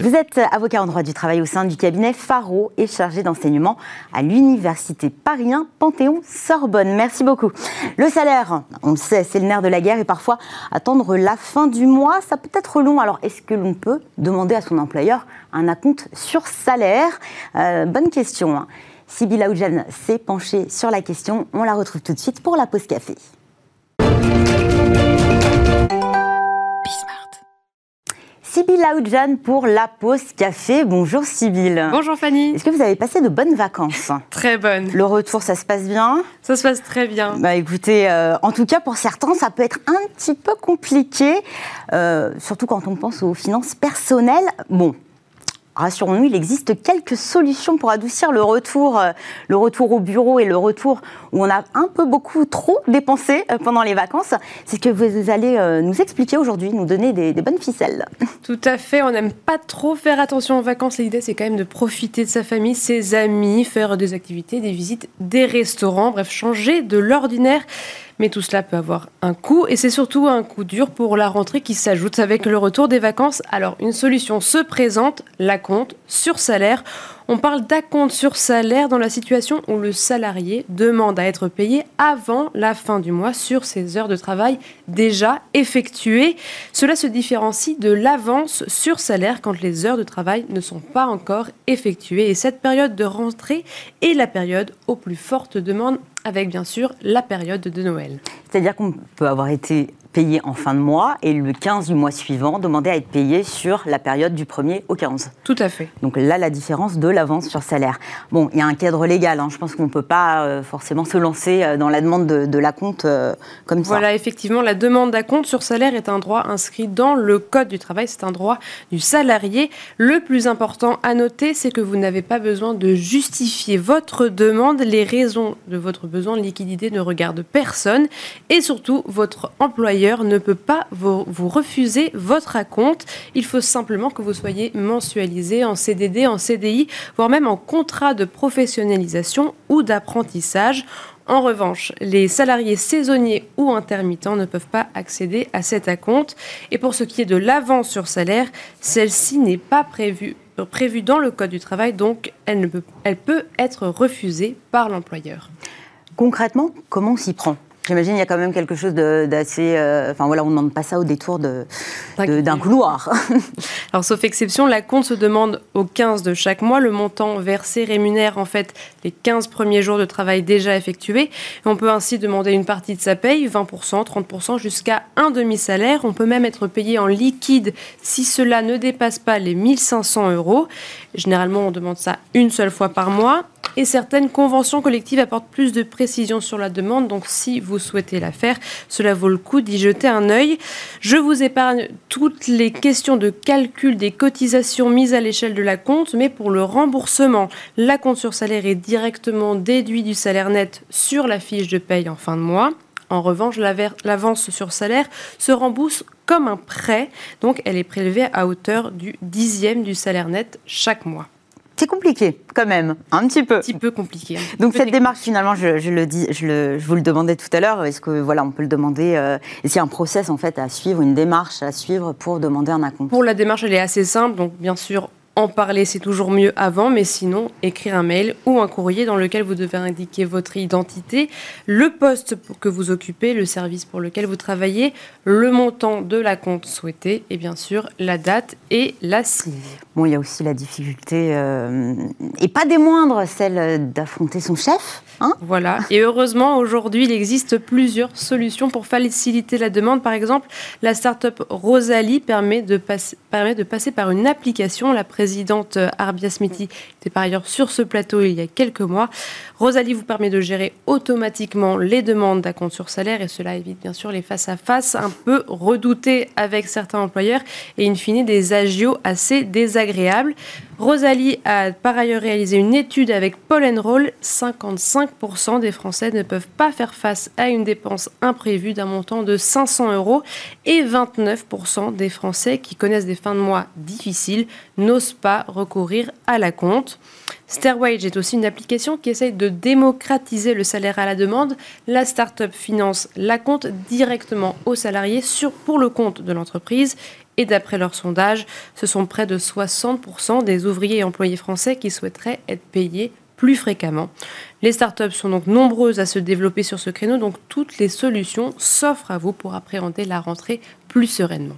Vous êtes avocat en droit du travail au sein du cabinet Faro et chargé d'enseignement à l'Université Paris 1 Panthéon-Sorbonne. Merci beaucoup. Le salaire, on le sait, c'est le nerf de la guerre et parfois attendre la fin du mois, ça peut être long. Alors est-ce que l'on peut demander à son employeur un acompte sur salaire euh, Bonne question. Hein. Sybille Aoudjan s'est penchée sur la question. On la retrouve tout de suite pour la pause café. Sybille Aoudjan pour la pause café. Bonjour Sybille. Bonjour Fanny. Est-ce que vous avez passé de bonnes vacances? Très bonnes. Le retour, ça se passe bien? Ça se passe très bien. Bah écoutez, euh, en tout cas pour certains, ça peut être un petit peu compliqué, euh, surtout quand on pense aux finances personnelles. Bon, rassurons-nous, il existe quelques solutions pour adoucir le retour, euh, le retour au bureau et le retour où on a un peu beaucoup trop dépensé euh, pendant les vacances. C'est ce que vous allez euh, nous expliquer aujourd'hui, nous donner des, bonnes ficelles. Tout à fait, on n'aime pas trop faire attention aux vacances. L'idée, c'est quand même de profiter de sa famille, ses amis, faire des activités, des visites, des restaurants, bref, changer de l'ordinaire. Mais tout cela peut avoir un coût et c'est surtout un coût dur pour la rentrée qui s'ajoute avec le retour des vacances. Alors une solution se présente, la compte sur salaire. On parle d'acompte sur salaire dans la situation où le salarié demande à être payé avant la fin du mois sur ses heures de travail déjà effectuées. Cela se différencie de l'avance sur salaire quand les heures de travail ne sont pas encore effectuées. Et cette période de rentrée est la période aux plus fortes demandes avec bien sûr la période de Noël. C'est-à-dire qu'on peut avoir été payé en fin de mois et le 15 du mois suivant demander à être payé sur la période du 1er au 15. Tout à fait. Donc là, la différence de l'avance sur salaire. Bon, il y a un cadre légal, hein. je pense qu'on ne peut pas euh, forcément se lancer euh, dans la demande de, de la compte euh, comme ça. Voilà, effectivement, la demande d'acompte sur salaire est un droit inscrit dans le Code du travail, c'est un droit du salarié. Le plus important à noter, c'est que vous n'avez pas besoin de justifier votre demande. Les raisons de votre besoin de liquidité ne regardent personne et surtout, votre employeur ne peut pas vous, refuser votre acompte. Il faut simplement que vous soyez mensualisé en CDD, en CDI, voire même en contrat de professionnalisation ou d'apprentissage. En revanche, les salariés saisonniers ou intermittents ne peuvent pas accéder à cet acompte. Et pour ce qui est de l'avance sur salaire, celle-ci n'est pas prévue prévue dans le Code du travail, donc elle, peut, elle peut être refusée par l'employeur. Concrètement, comment on s'y prend? J'imagine qu'il y a quand même quelque chose d'assez. Euh, enfin voilà, on ne demande pas ça au détour d'un couloir. Alors, sauf exception, la compte se demande au 15 de chaque mois. Le montant versé rémunère en fait les 15 premiers jours de travail déjà effectués. on peut ainsi demander une partie de sa paye, 20%, 30%, jusqu'à un demi-salaire. On peut même être payé en liquide si cela ne dépasse pas les 1500 euros. Généralement, on demande ça une seule fois par mois. Et certaines conventions collectives apportent plus de précision sur la demande. Donc, si vous souhaitez la faire, cela vaut le coup d'y jeter un œil. Je vous épargne toutes les questions de calcul des cotisations mises à l'échelle de la compte, mais pour le remboursement, la compte sur salaire est directement déduit du salaire net sur la fiche de paye en fin de mois. En revanche, l'avance sur salaire se rembourse comme un prêt, donc elle est prélevée à hauteur du dixième du salaire net chaque mois c'est compliqué quand même, un petit peu. Un petit peu compliqué. Donc cette démarche, finalement, je, le dis, je, vous le demandais tout à l'heure. Est-ce que voilà, on peut le demander euh, Est-ce qu'il y a un process en fait à suivre, une démarche à suivre pour demander un acompte? Pour la démarche, elle est assez simple. Donc bien sûr, en parler, c'est toujours mieux avant, mais sinon, écrire un mail ou un courrier dans lequel vous devez indiquer votre identité, le poste que vous occupez, le service pour lequel vous travaillez, le montant de la compte souhaité et bien sûr la date et la signe. Bon, il y a aussi la difficulté, euh, et pas des moindres, celle d'affronter son chef. Hein voilà, et heureusement, aujourd'hui, il existe plusieurs solutions pour faciliter la demande. Par exemple, la start-up Rosalie permet de, permet de passer par une application, la présidente euh, Arbia Smithy était par ailleurs sur ce plateau il y a quelques mois. Rosalie vous permet de gérer automatiquement les demandes d'acompte sur salaire et cela évite bien sûr les face-à-face un peu redoutés avec certains employeurs et in fine des agios assez désagréables. Rosalie a par ailleurs réalisé une étude avec Paul Roll. 55% des Français ne peuvent pas faire face à une dépense imprévue d'un montant de 500 euros et 29% des Français qui connaissent des fins de mois difficiles n'osent pas recourir à la compte. Stairwage est aussi une application qui essaye de démocratiser le salaire à la demande. La start-up finance la compte directement aux salariés sur, pour le compte de l'entreprise. Et d'après leur sondage, ce sont près de 60% des ouvriers et employés français qui souhaiteraient être payés plus fréquemment. Les startups sont donc nombreuses à se développer sur ce créneau, donc toutes les solutions s'offrent à vous pour appréhender la rentrée plus sereinement.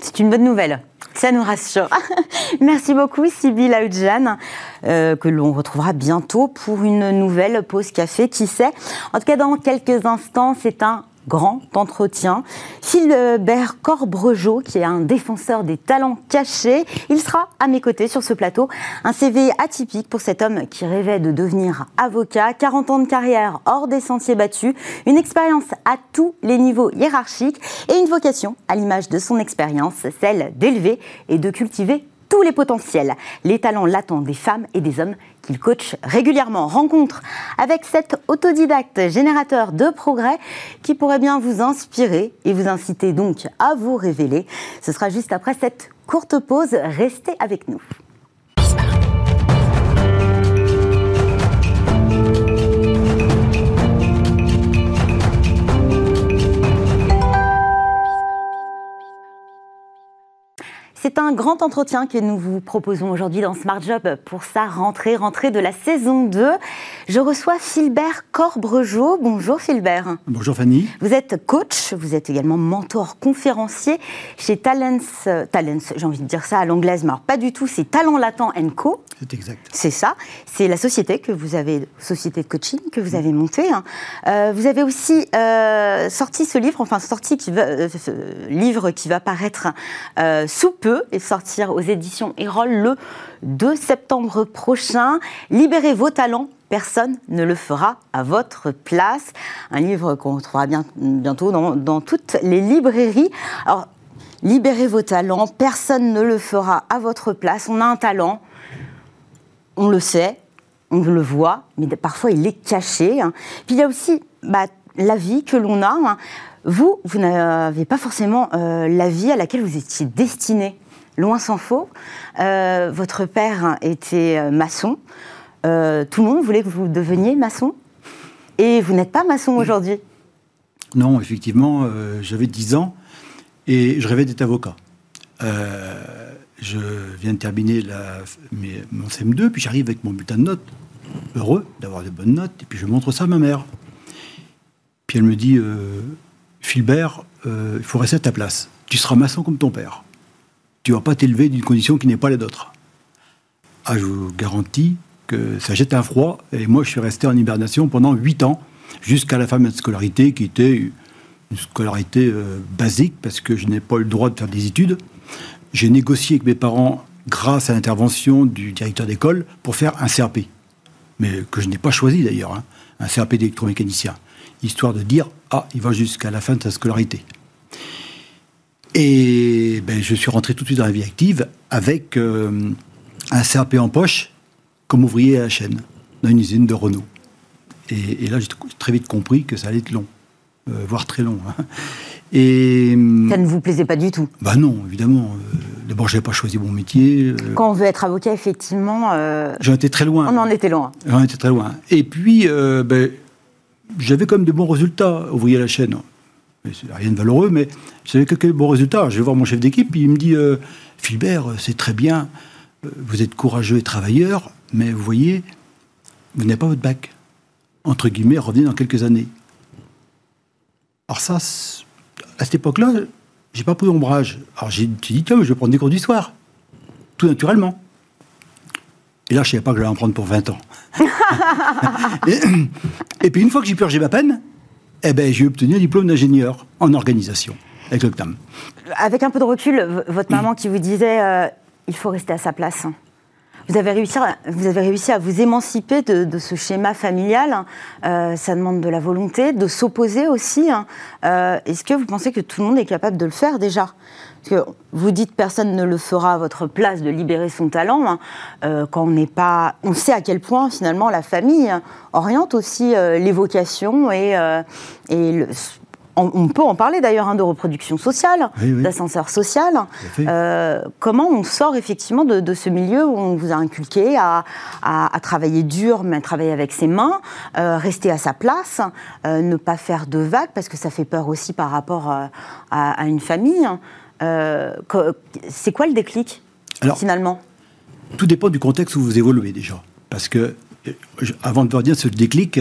C'est une bonne nouvelle. Ça nous rassure. Merci beaucoup, Sybille Aoudjan, euh, que l'on retrouvera bientôt pour une nouvelle pause café, qui sait. En tout cas, dans quelques instants, c'est un grand entretien. Philbert Corbregeau, qui est un défenseur des talents cachés, il sera à mes côtés sur ce plateau. Un CV atypique pour cet homme qui rêvait de devenir avocat. 40 ans de carrière hors des sentiers battus, une expérience à tous les niveaux hiérarchiques et une vocation, à l'image de son expérience, celle d'élever et de cultiver tous les potentiels, les talents latents des femmes et des hommes qu'il coach régulièrement. Rencontre avec cet autodidacte générateur de progrès qui pourrait bien vous inspirer et vous inciter donc à vous révéler. Ce sera juste après cette courte pause. Restez avec nous. C'est un grand entretien que nous vous proposons aujourd'hui dans Smart Job pour sa rentrée, rentrée de la saison 2. Je reçois Philbert Corbregeau. Bonjour Philbert. Bonjour Fanny. Vous êtes coach, vous êtes également mentor conférencier chez Talents, Talents j'ai envie de dire ça à l'anglaise, mais alors pas du tout, c'est Talent Latent Co. C'est exact. C'est ça. C'est la société que vous avez, société de coaching que vous avez montée. Hein. Euh, vous avez aussi euh, sorti ce livre, enfin sorti qui va, euh, ce livre qui va paraître euh, sous peu et sortir aux éditions Erol le 2 septembre prochain. Libérez vos talents personne ne le fera à votre place. Un livre qu'on retrouvera bien, bientôt dans, dans, toutes les librairies. Alors, libérez vos talents, personne ne le fera à votre place. On a un talent, on le sait, on le voit, mais parfois il est caché. Hein. Puis il y a aussi bah, la vie que l'on a. Hein. Vous, vous n'avez pas forcément euh, la vie à laquelle vous étiez destiné. Loin s'en faut. Euh, votre père était maçon. Euh, tout le monde voulait que vous deveniez maçon. Et vous n'êtes pas maçon aujourd'hui. Non, effectivement, j'avais 10 ans et je rêvais d'être avocat. Je viens de terminer la, mes, mon CM2, puis j'arrive avec mon bulletin de notes, heureux d'avoir de bonnes notes, et puis je montre ça à ma mère. Puis elle me dit, euh, Philbert, euh, il faut rester à ta place. Tu seras maçon comme ton père. Tu vas pas t'élever d'une condition qui n'est pas la nôtre. Ah, je vous garantis que ça jette un froid, et moi je suis resté en hibernation pendant 8 ans, jusqu'à la fin de ma scolarité, qui était une scolarité euh, basique, parce que je n'ai pas eu le droit de faire des études. J'ai négocié avec mes parents, grâce à l'intervention du directeur d'école, pour faire un CRP. Mais que je n'ai pas choisi d'ailleurs, hein, un CRP d'électromécanicien. Histoire de dire, ah, il va jusqu'à la fin de sa scolarité. Et ben, je suis rentré tout de suite dans la vie active avec euh, un CRP en poche, comme ouvrier à la chaîne, dans une usine de Renault. Et, et là, j'ai très vite compris que ça allait être long, euh, voire très long. Hein. Et, ça ne vous plaisait pas du tout? Bah non, évidemment. Euh, D'abord, je n'avais pas choisi mon métier. Euh, Quand on veut être avocat, effectivement. Euh, J'en étais très loin. On en était loin. J'en étais très loin. Et puis, euh, ben, j'avais comme de bons résultats, ouvrier la chaîne. Rien de valeureux, mais j'avais quelques bons résultats. Je vais voir mon chef d'équipe, il me dit Philbert, c'est très bien, vous êtes courageux et travailleur, mais vous voyez, vous n'avez pas votre bac. Entre guillemets, revenez dans quelques années. Alors ça, à cette époque-là, j'ai pas pris ombrage. Alors j'ai dit, tiens, je vais prendre des cours d'histoire. Tout naturellement. Et là, je ne savais pas que j'allais en prendre pour 20 ans. et, et, puis une fois que j'ai purgé ma peine, eh ben, j'ai obtenu un diplôme d'ingénieur en organisation avec l'OCTAM. Avec un peu de recul, votre maman qui vous disait euh, il faut rester à sa place. Vous avez réussi à, vous, avez réussi à vous émanciper de, de ce schéma familial. Euh, ça demande de la volonté, de s'opposer aussi. Euh, Est-ce que vous pensez que tout le monde est capable de le faire déjà? Parce que vous dites personne ne le fera à votre place de libérer son talent. Hein. Euh, quand on n'est pas, on sait à quel point finalement la famille oriente aussi euh, les vocations et, et le, on, peut en parler d'ailleurs hein, de reproduction sociale, d'ascenseur social. Euh, comment on sort effectivement de, ce milieu où on vous a inculqué à, travailler dur, mais à travailler avec ses mains, euh, rester à sa place, euh, ne pas faire de vagues, parce que ça fait peur aussi par rapport à, une famille. C'est quoi le déclic, finalement? Tout dépend du contexte où vous évoluez déjà. Parce que, avant de vous dire ce déclic,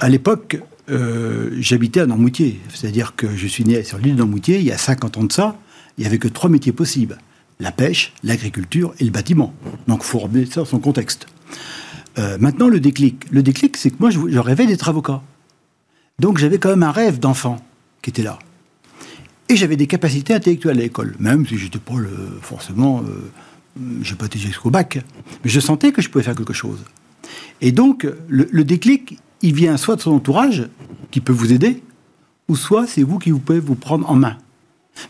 à l'époque, euh, j'habitais à Normoutier. C'est-à-dire que je suis né sur l'île de Normoutier, il y a 50 ans de ça, il n'y avait que trois métiers possibles. La pêche, l'agriculture et le bâtiment. Donc il faut remettre ça dans son contexte. Euh, maintenant, le déclic. Le déclic, c'est que moi, je, rêvais d'être avocat. Donc j'avais quand même un rêve d'enfant qui était là. Et j'avais des capacités intellectuelles à l'école, même si j'étais pas le, forcément... Euh, je n'ai pas été jusqu'au bac. Mais je sentais que je pouvais faire quelque chose. Et donc, le, déclic, il vient soit de son entourage, qui peut vous aider, ou soit c'est vous qui vous pouvez vous prendre en main.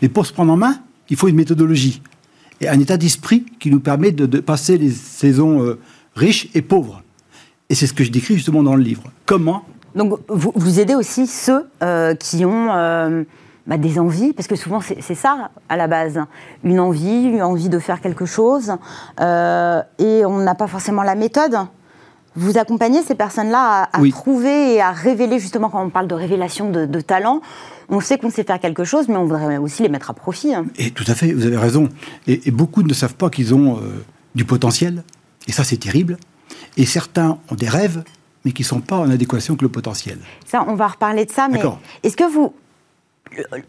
Mais pour se prendre en main, il faut une méthodologie et un état d'esprit qui nous permet de, passer les saisons euh, riches et pauvres. Et c'est ce que je décris justement dans le livre. Comment Donc vous, vous aidez aussi ceux euh, qui ont euh, bah, des envies, parce que souvent c'est ça à la base, une envie, une envie de faire quelque chose, et on n'a pas forcément la méthode. Vous accompagnez ces personnes-là à, trouver et à révéler, justement, quand on parle de révélation de, talent, on sait qu'on sait faire quelque chose, mais on voudrait aussi les mettre à profit. Hein. Et tout à fait, vous avez raison. Et, beaucoup ne savent pas qu'ils ont euh, du potentiel, et ça c'est terrible. Et certains ont des rêves, mais qui ne sont pas en adéquation avec le potentiel. Ça, on va reparler de ça, mais est-ce que vous,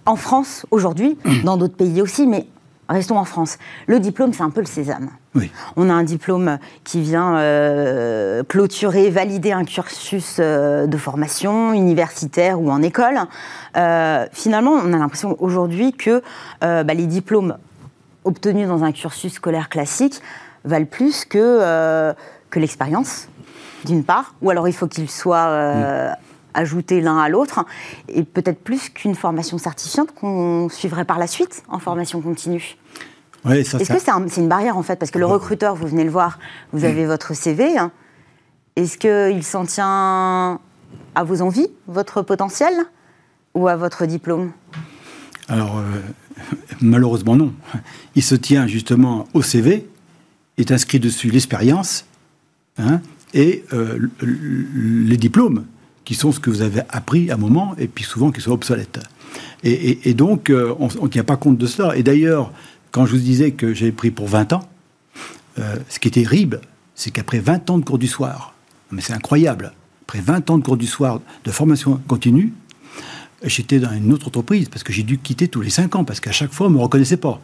en France aujourd'hui, dans d'autres pays aussi, mais restons en France, le diplôme c'est un peu le sésame. On a un diplôme qui vient euh, clôturer, valider un cursus euh, de formation universitaire ou en école. Euh, finalement, on a l'impression aujourd'hui que bah, les diplômes obtenus dans un cursus scolaire classique valent plus que, que l'expérience, d'une part, ou alors il faut qu'ils soient ajoutés l'un à l'autre, et peut-être plus qu'une formation certifiante qu'on suivrait par la suite en formation continue. Est-ce que c'est une barrière en fait? Parce que le recruteur, vous venez le voir, vous avez mm. votre CV. Hein. Est-ce qu'il s'en tient à vos envies, votre potentiel, ou à votre diplôme? Alors, euh, malheureusement non. Il se tient justement au CV, est inscrit dessus l'expérience hein, et euh, les diplômes, qui sont ce que vous avez appris à un moment, et puis souvent qui sont obsolètes. Et, donc, euh, on ne tient pas compte de cela. Et d'ailleurs, quand je vous disais que j'avais pris pour 20 ans, euh, ce qui est terrible, c'est qu'après 20 ans de cours du soir, mais c'est incroyable, après 20 ans de cours du soir de formation continue, j'étais dans une autre entreprise parce que j'ai dû quitter tous les 5 ans parce qu'à chaque fois, on ne me reconnaissait pas.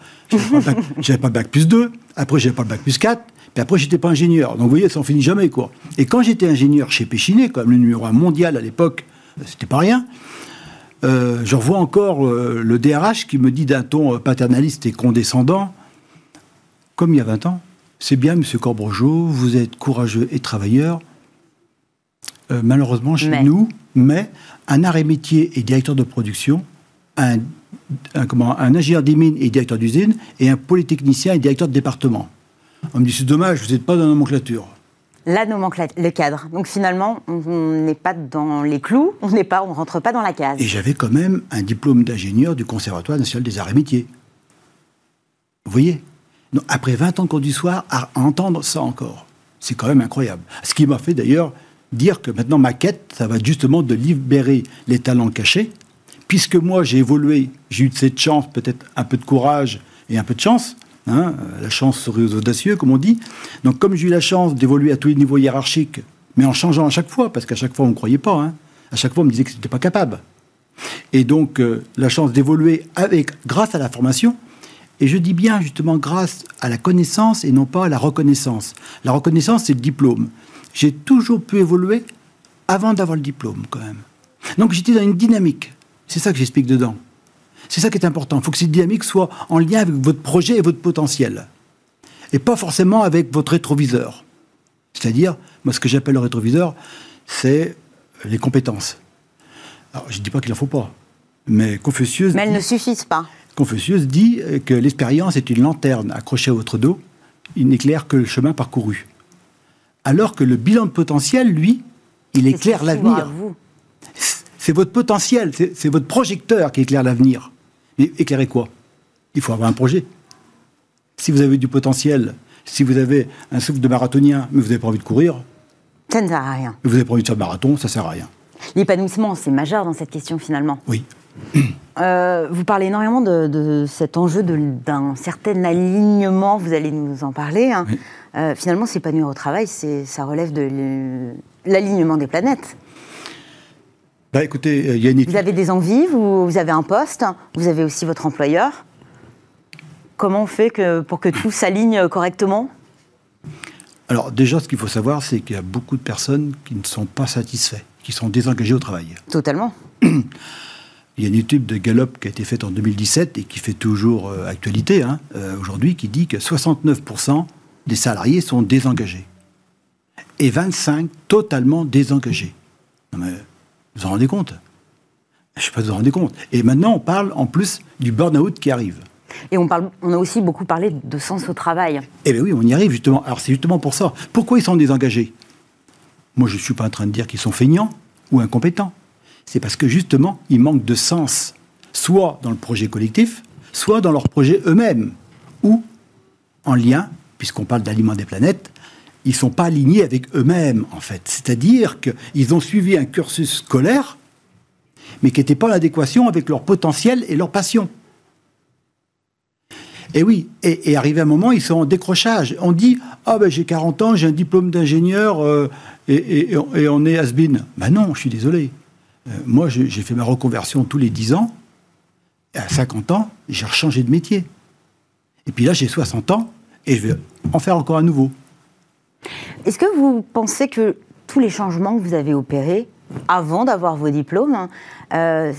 J'avais pas, le bac plus 2, après, j'avais pas le bac plus 4, puis après, j'étais pas ingénieur. Donc, vous voyez, ça n'en finit jamais, quoi. Et quand j'étais ingénieur chez Péchinet, comme le numéro 1 mondial à l'époque, c'était pas rien, euh, je revois encore euh, le DRH qui me dit d'un ton paternaliste et condescendant, comme il y a 20 ans, c'est bien, monsieur Corbregeau, vous êtes courageux et travailleur. Euh, malheureusement, chez nous, mais un arrêt métier et directeur de production, un, comment, un ingénieur des mines et directeur d'usine, et un polytechnicien et directeur de département. On me dit, c'est dommage, vous n'êtes pas dans la nomenclature la nomenclature, le cadre. Donc finalement, on n'est pas dans les clous, on n'est pas, on rentre pas dans la case. Et j'avais quand même un diplôme d'ingénieur du Conservatoire national des arts et métiers. Vous voyez? Après 20 ans de cours du soir, à entendre ça encore, c'est quand même incroyable. Ce qui m'a fait d'ailleurs dire que maintenant ma quête, ça va justement de libérer les talents cachés, puisque moi j'ai évolué, j'ai eu de cette chance, peut-être un peu de courage et un peu de chance, Hein, la chance serait aux audacieux, comme on dit. Donc, comme j'ai eu la chance d'évoluer à tous les niveaux hiérarchiques, mais en changeant à chaque fois, parce qu'à chaque fois, on ne croyait pas. Hein, à chaque fois, on me disait que je n'étais pas capable. Et donc, euh, la chance d'évoluer avec, grâce à la formation, et je dis bien justement grâce à la connaissance et non pas à la reconnaissance. La reconnaissance, c'est le diplôme. J'ai toujours pu évoluer avant d'avoir le diplôme, quand même. Donc, j'étais dans une dynamique. C'est ça que j'explique dedans. C'est ça qui est important. Il faut que cette dynamique soit en lien avec votre projet et votre potentiel. Et pas forcément avec votre rétroviseur. C'est-à-dire, moi, ce que j'appelle le rétroviseur, c'est les compétences. Alors, je ne dis pas qu'il n'en faut pas. Mais Confucius. Mais elles ne suffisent pas. Confucius dit que l'expérience est une lanterne accrochée à votre dos. Il n'éclaire que le chemin parcouru. Alors que le bilan de potentiel, lui, il éclaire l'avenir. c'est votre potentiel, c'est votre projecteur qui éclaire l'avenir. Mais éclairer quoi? Il faut avoir un projet. Si vous avez du potentiel, si vous avez un souffle de marathonien, mais vous n'avez pas envie de courir, ça ne sert à rien. Vous n'avez pas envie de faire marathon, ça ne sert à rien. L'épanouissement, c'est majeur dans cette question finalement. Oui. Euh, vous parlez énormément de, cet enjeu d'un certain alignement, vous allez nous en parler. Hein. Euh, finalement, s'épanouir au travail, ça relève de l'alignement des planètes. Bah, écoutez, euh, il y a une Vous avez des envies, vous, vous, avez un poste, vous avez aussi votre employeur. Comment on fait que, pour que tout s'aligne correctement? Alors déjà, ce qu'il faut savoir, c'est qu'il y a beaucoup de personnes qui ne sont pas satisfaits, qui sont désengagées au travail. Totalement. Il y a une étude de Gallup qui a été faite en 2017 et qui fait toujours euh, actualité hein, euh, aujourd'hui, qui dit que 69% des salariés sont désengagés et 25 totalement désengagés. Non mais, vous vous rendez compte? Je ne sais pas si vous vous rendez compte. Et maintenant, on parle en plus du burn-out qui arrive. Et on, parle, on a aussi beaucoup parlé de sens au travail. Eh bien oui, on y arrive justement. Alors c'est justement pour ça. Pourquoi ils sont désengagés? Moi, je ne suis pas en train de dire qu'ils sont feignants ou incompétents c'est parce que justement, ils manquent de sens, soit dans le projet collectif, soit dans leur projet eux-mêmes, ou en lien, puisqu'on parle d'aliments des planètes, ils ne sont pas alignés avec eux-mêmes, en fait. C'est-à-dire qu'ils ont suivi un cursus scolaire, mais qui n'était pas en adéquation avec leur potentiel et leur passion. Et oui, et, arrivé un moment, ils sont en décrochage. On dit Ah ben j'ai 40 ans, j'ai un diplôme d'ingénieur euh, et, on est has-been. Ben non, je suis désolé. Euh, moi, j'ai fait ma reconversion tous les 10 ans. Et à 50 ans, j'ai rechangé de métier. Et puis là, j'ai 60 ans et je vais en faire encore un nouveau. Est-ce que vous pensez que tous les changements que vous avez opérés avant d'avoir vos diplômes euh,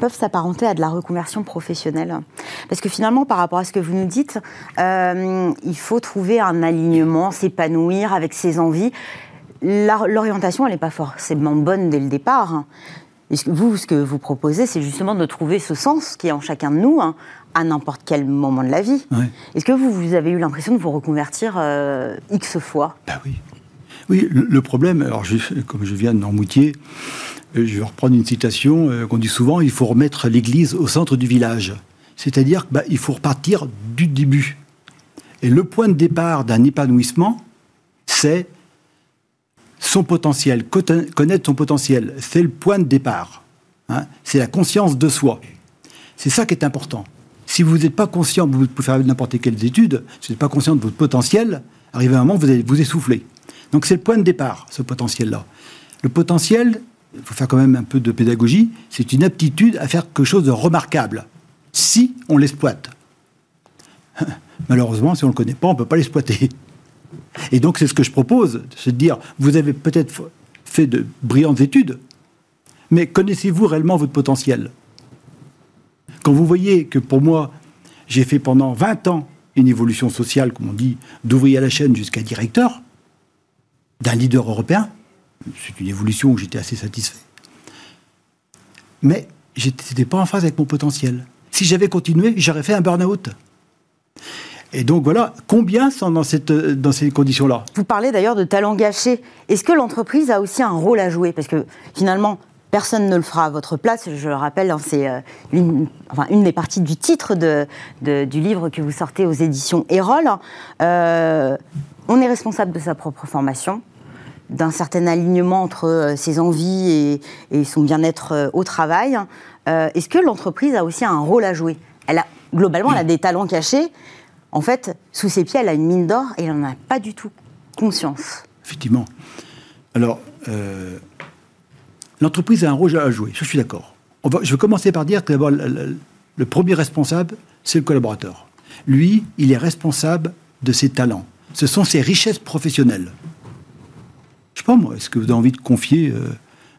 peuvent s'apparenter à de la reconversion professionnelle? Parce que finalement, par rapport à ce que vous nous dites, euh, il faut trouver un alignement, s'épanouir avec ses envies l'orientation, elle n'est pas forcément bonne dès le départ. Et vous, ce que vous proposez, c'est justement de trouver ce sens qui est en chacun de nous, hein, à n'importe quel moment de la vie. Est-ce que vous, vous, avez eu l'impression de vous reconvertir euh, X fois? Ben oui. Oui, le, problème, alors comme je viens de Normoutier, euh, je vais reprendre une citation euh, qu'on dit souvent, il faut remettre l'église au centre du village. C'est-à-dire qu'il bah, faut repartir du début. Et le point de départ d'un épanouissement, c'est son potentiel, connaître son potentiel, c'est le point de départ. Hein. c'est la conscience de soi. C'est ça qui est important. Si vous n'êtes pas conscient, vous pouvez faire n'importe quelles études, si vous n'êtes pas conscient de votre potentiel, arrivé à un moment, vous allez vous essouffler. Donc c'est le point de départ, ce potentiel-là. Le potentiel, il faut faire quand même un peu de pédagogie, c'est une aptitude à faire quelque chose de remarquable, si on l'exploite. Malheureusement, si on ne le connaît pas, on ne peut pas l'exploiter. Et donc, c'est ce que je propose, c'est de dire, vous avez peut-être fait de brillantes études, mais connaissez-vous réellement votre potentiel? Quand vous voyez que pour moi, j'ai fait pendant 20 ans une évolution sociale, comme on dit, d'ouvrier à la chaîne jusqu'à directeur, d'un leader européen, c'est une évolution où j'étais assez satisfait. Mais je n'étais pas en phase avec mon potentiel. Si j'avais continué, j'aurais fait un burn-out. Et donc voilà, combien sont dans, cette, dans ces conditions-là Vous parlez d'ailleurs de talent gâché. Est-ce que l'entreprise a aussi un rôle à jouer? Parce que finalement, personne ne le fera à votre place. Je le rappelle, hein, c'est euh, une, enfin, une des parties du titre de, du livre que vous sortez aux éditions Erol. Euh, on est responsable de sa propre formation, d'un certain alignement entre euh, ses envies et, et son bien-être au travail. Est-ce que l'entreprise a aussi un rôle à jouer? Elle a, Globalement, elle a des talents cachés en fait, sous ses pieds, elle a une mine d'or et elle n'en a pas du tout conscience. Effectivement. Alors, euh, l'entreprise a un rôle à jouer, je suis d'accord. je vais commencer par dire que d'abord, le, premier responsable, c'est le collaborateur. Lui, il est responsable de ses talents. Ce sont ses richesses professionnelles. Je sais pas moi, est-ce que vous avez envie de confier euh,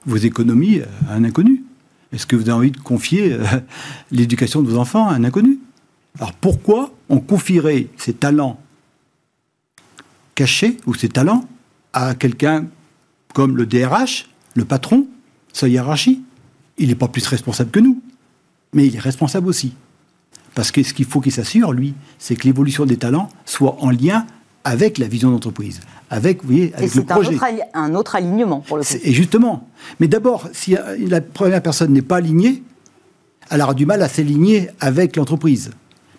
vos économies à un inconnu? Est-ce que vous avez envie de confier euh, l'éducation de vos enfants à un inconnu? Alors pourquoi on confierait ces talents cachés ou ces talents à quelqu'un comme le DRH, le patron, sa hiérarchie? Il n'est pas plus responsable que nous, mais il est responsable aussi. Parce que ce qu'il faut qu'il s'assure, lui, c'est que l'évolution des talents soit en lien avec la vision d'entreprise, avec, vous voyez, avec et le projet. C'est un, un, autre alignement pour le coup. Et justement, mais d'abord, si la première personne n'est pas alignée, elle aura du mal à s'aligner avec l'entreprise.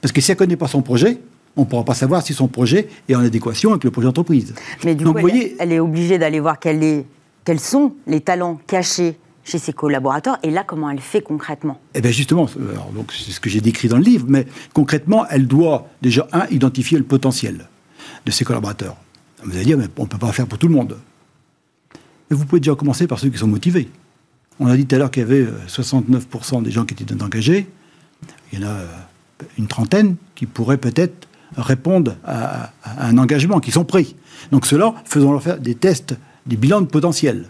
Parce que si elle ne connaît pas son projet, on ne pourra pas savoir si son projet est en adéquation avec le projet d'entreprise. Mais du coup, elle, voyez, elle est obligée d'aller voir est, quels sont les talents cachés chez ses collaborateurs. Et là, comment elle fait concrètement? Eh bien justement, c'est ce que j'ai décrit dans le livre, mais concrètement, elle doit déjà, un, identifier le potentiel de ses collaborateurs. Vous allez dire, mais on ne peut pas faire pour tout le monde. Mais vous pouvez déjà commencer par ceux qui sont motivés. On a dit tout à l'heure qu'il y avait 69% des gens qui étaient engagés. Il y en a euh, une trentaine qui pourraient peut-être répondre à, un engagement, qui sont prêts. Donc cela, faisons-leur faire des tests, des bilans de potentiel.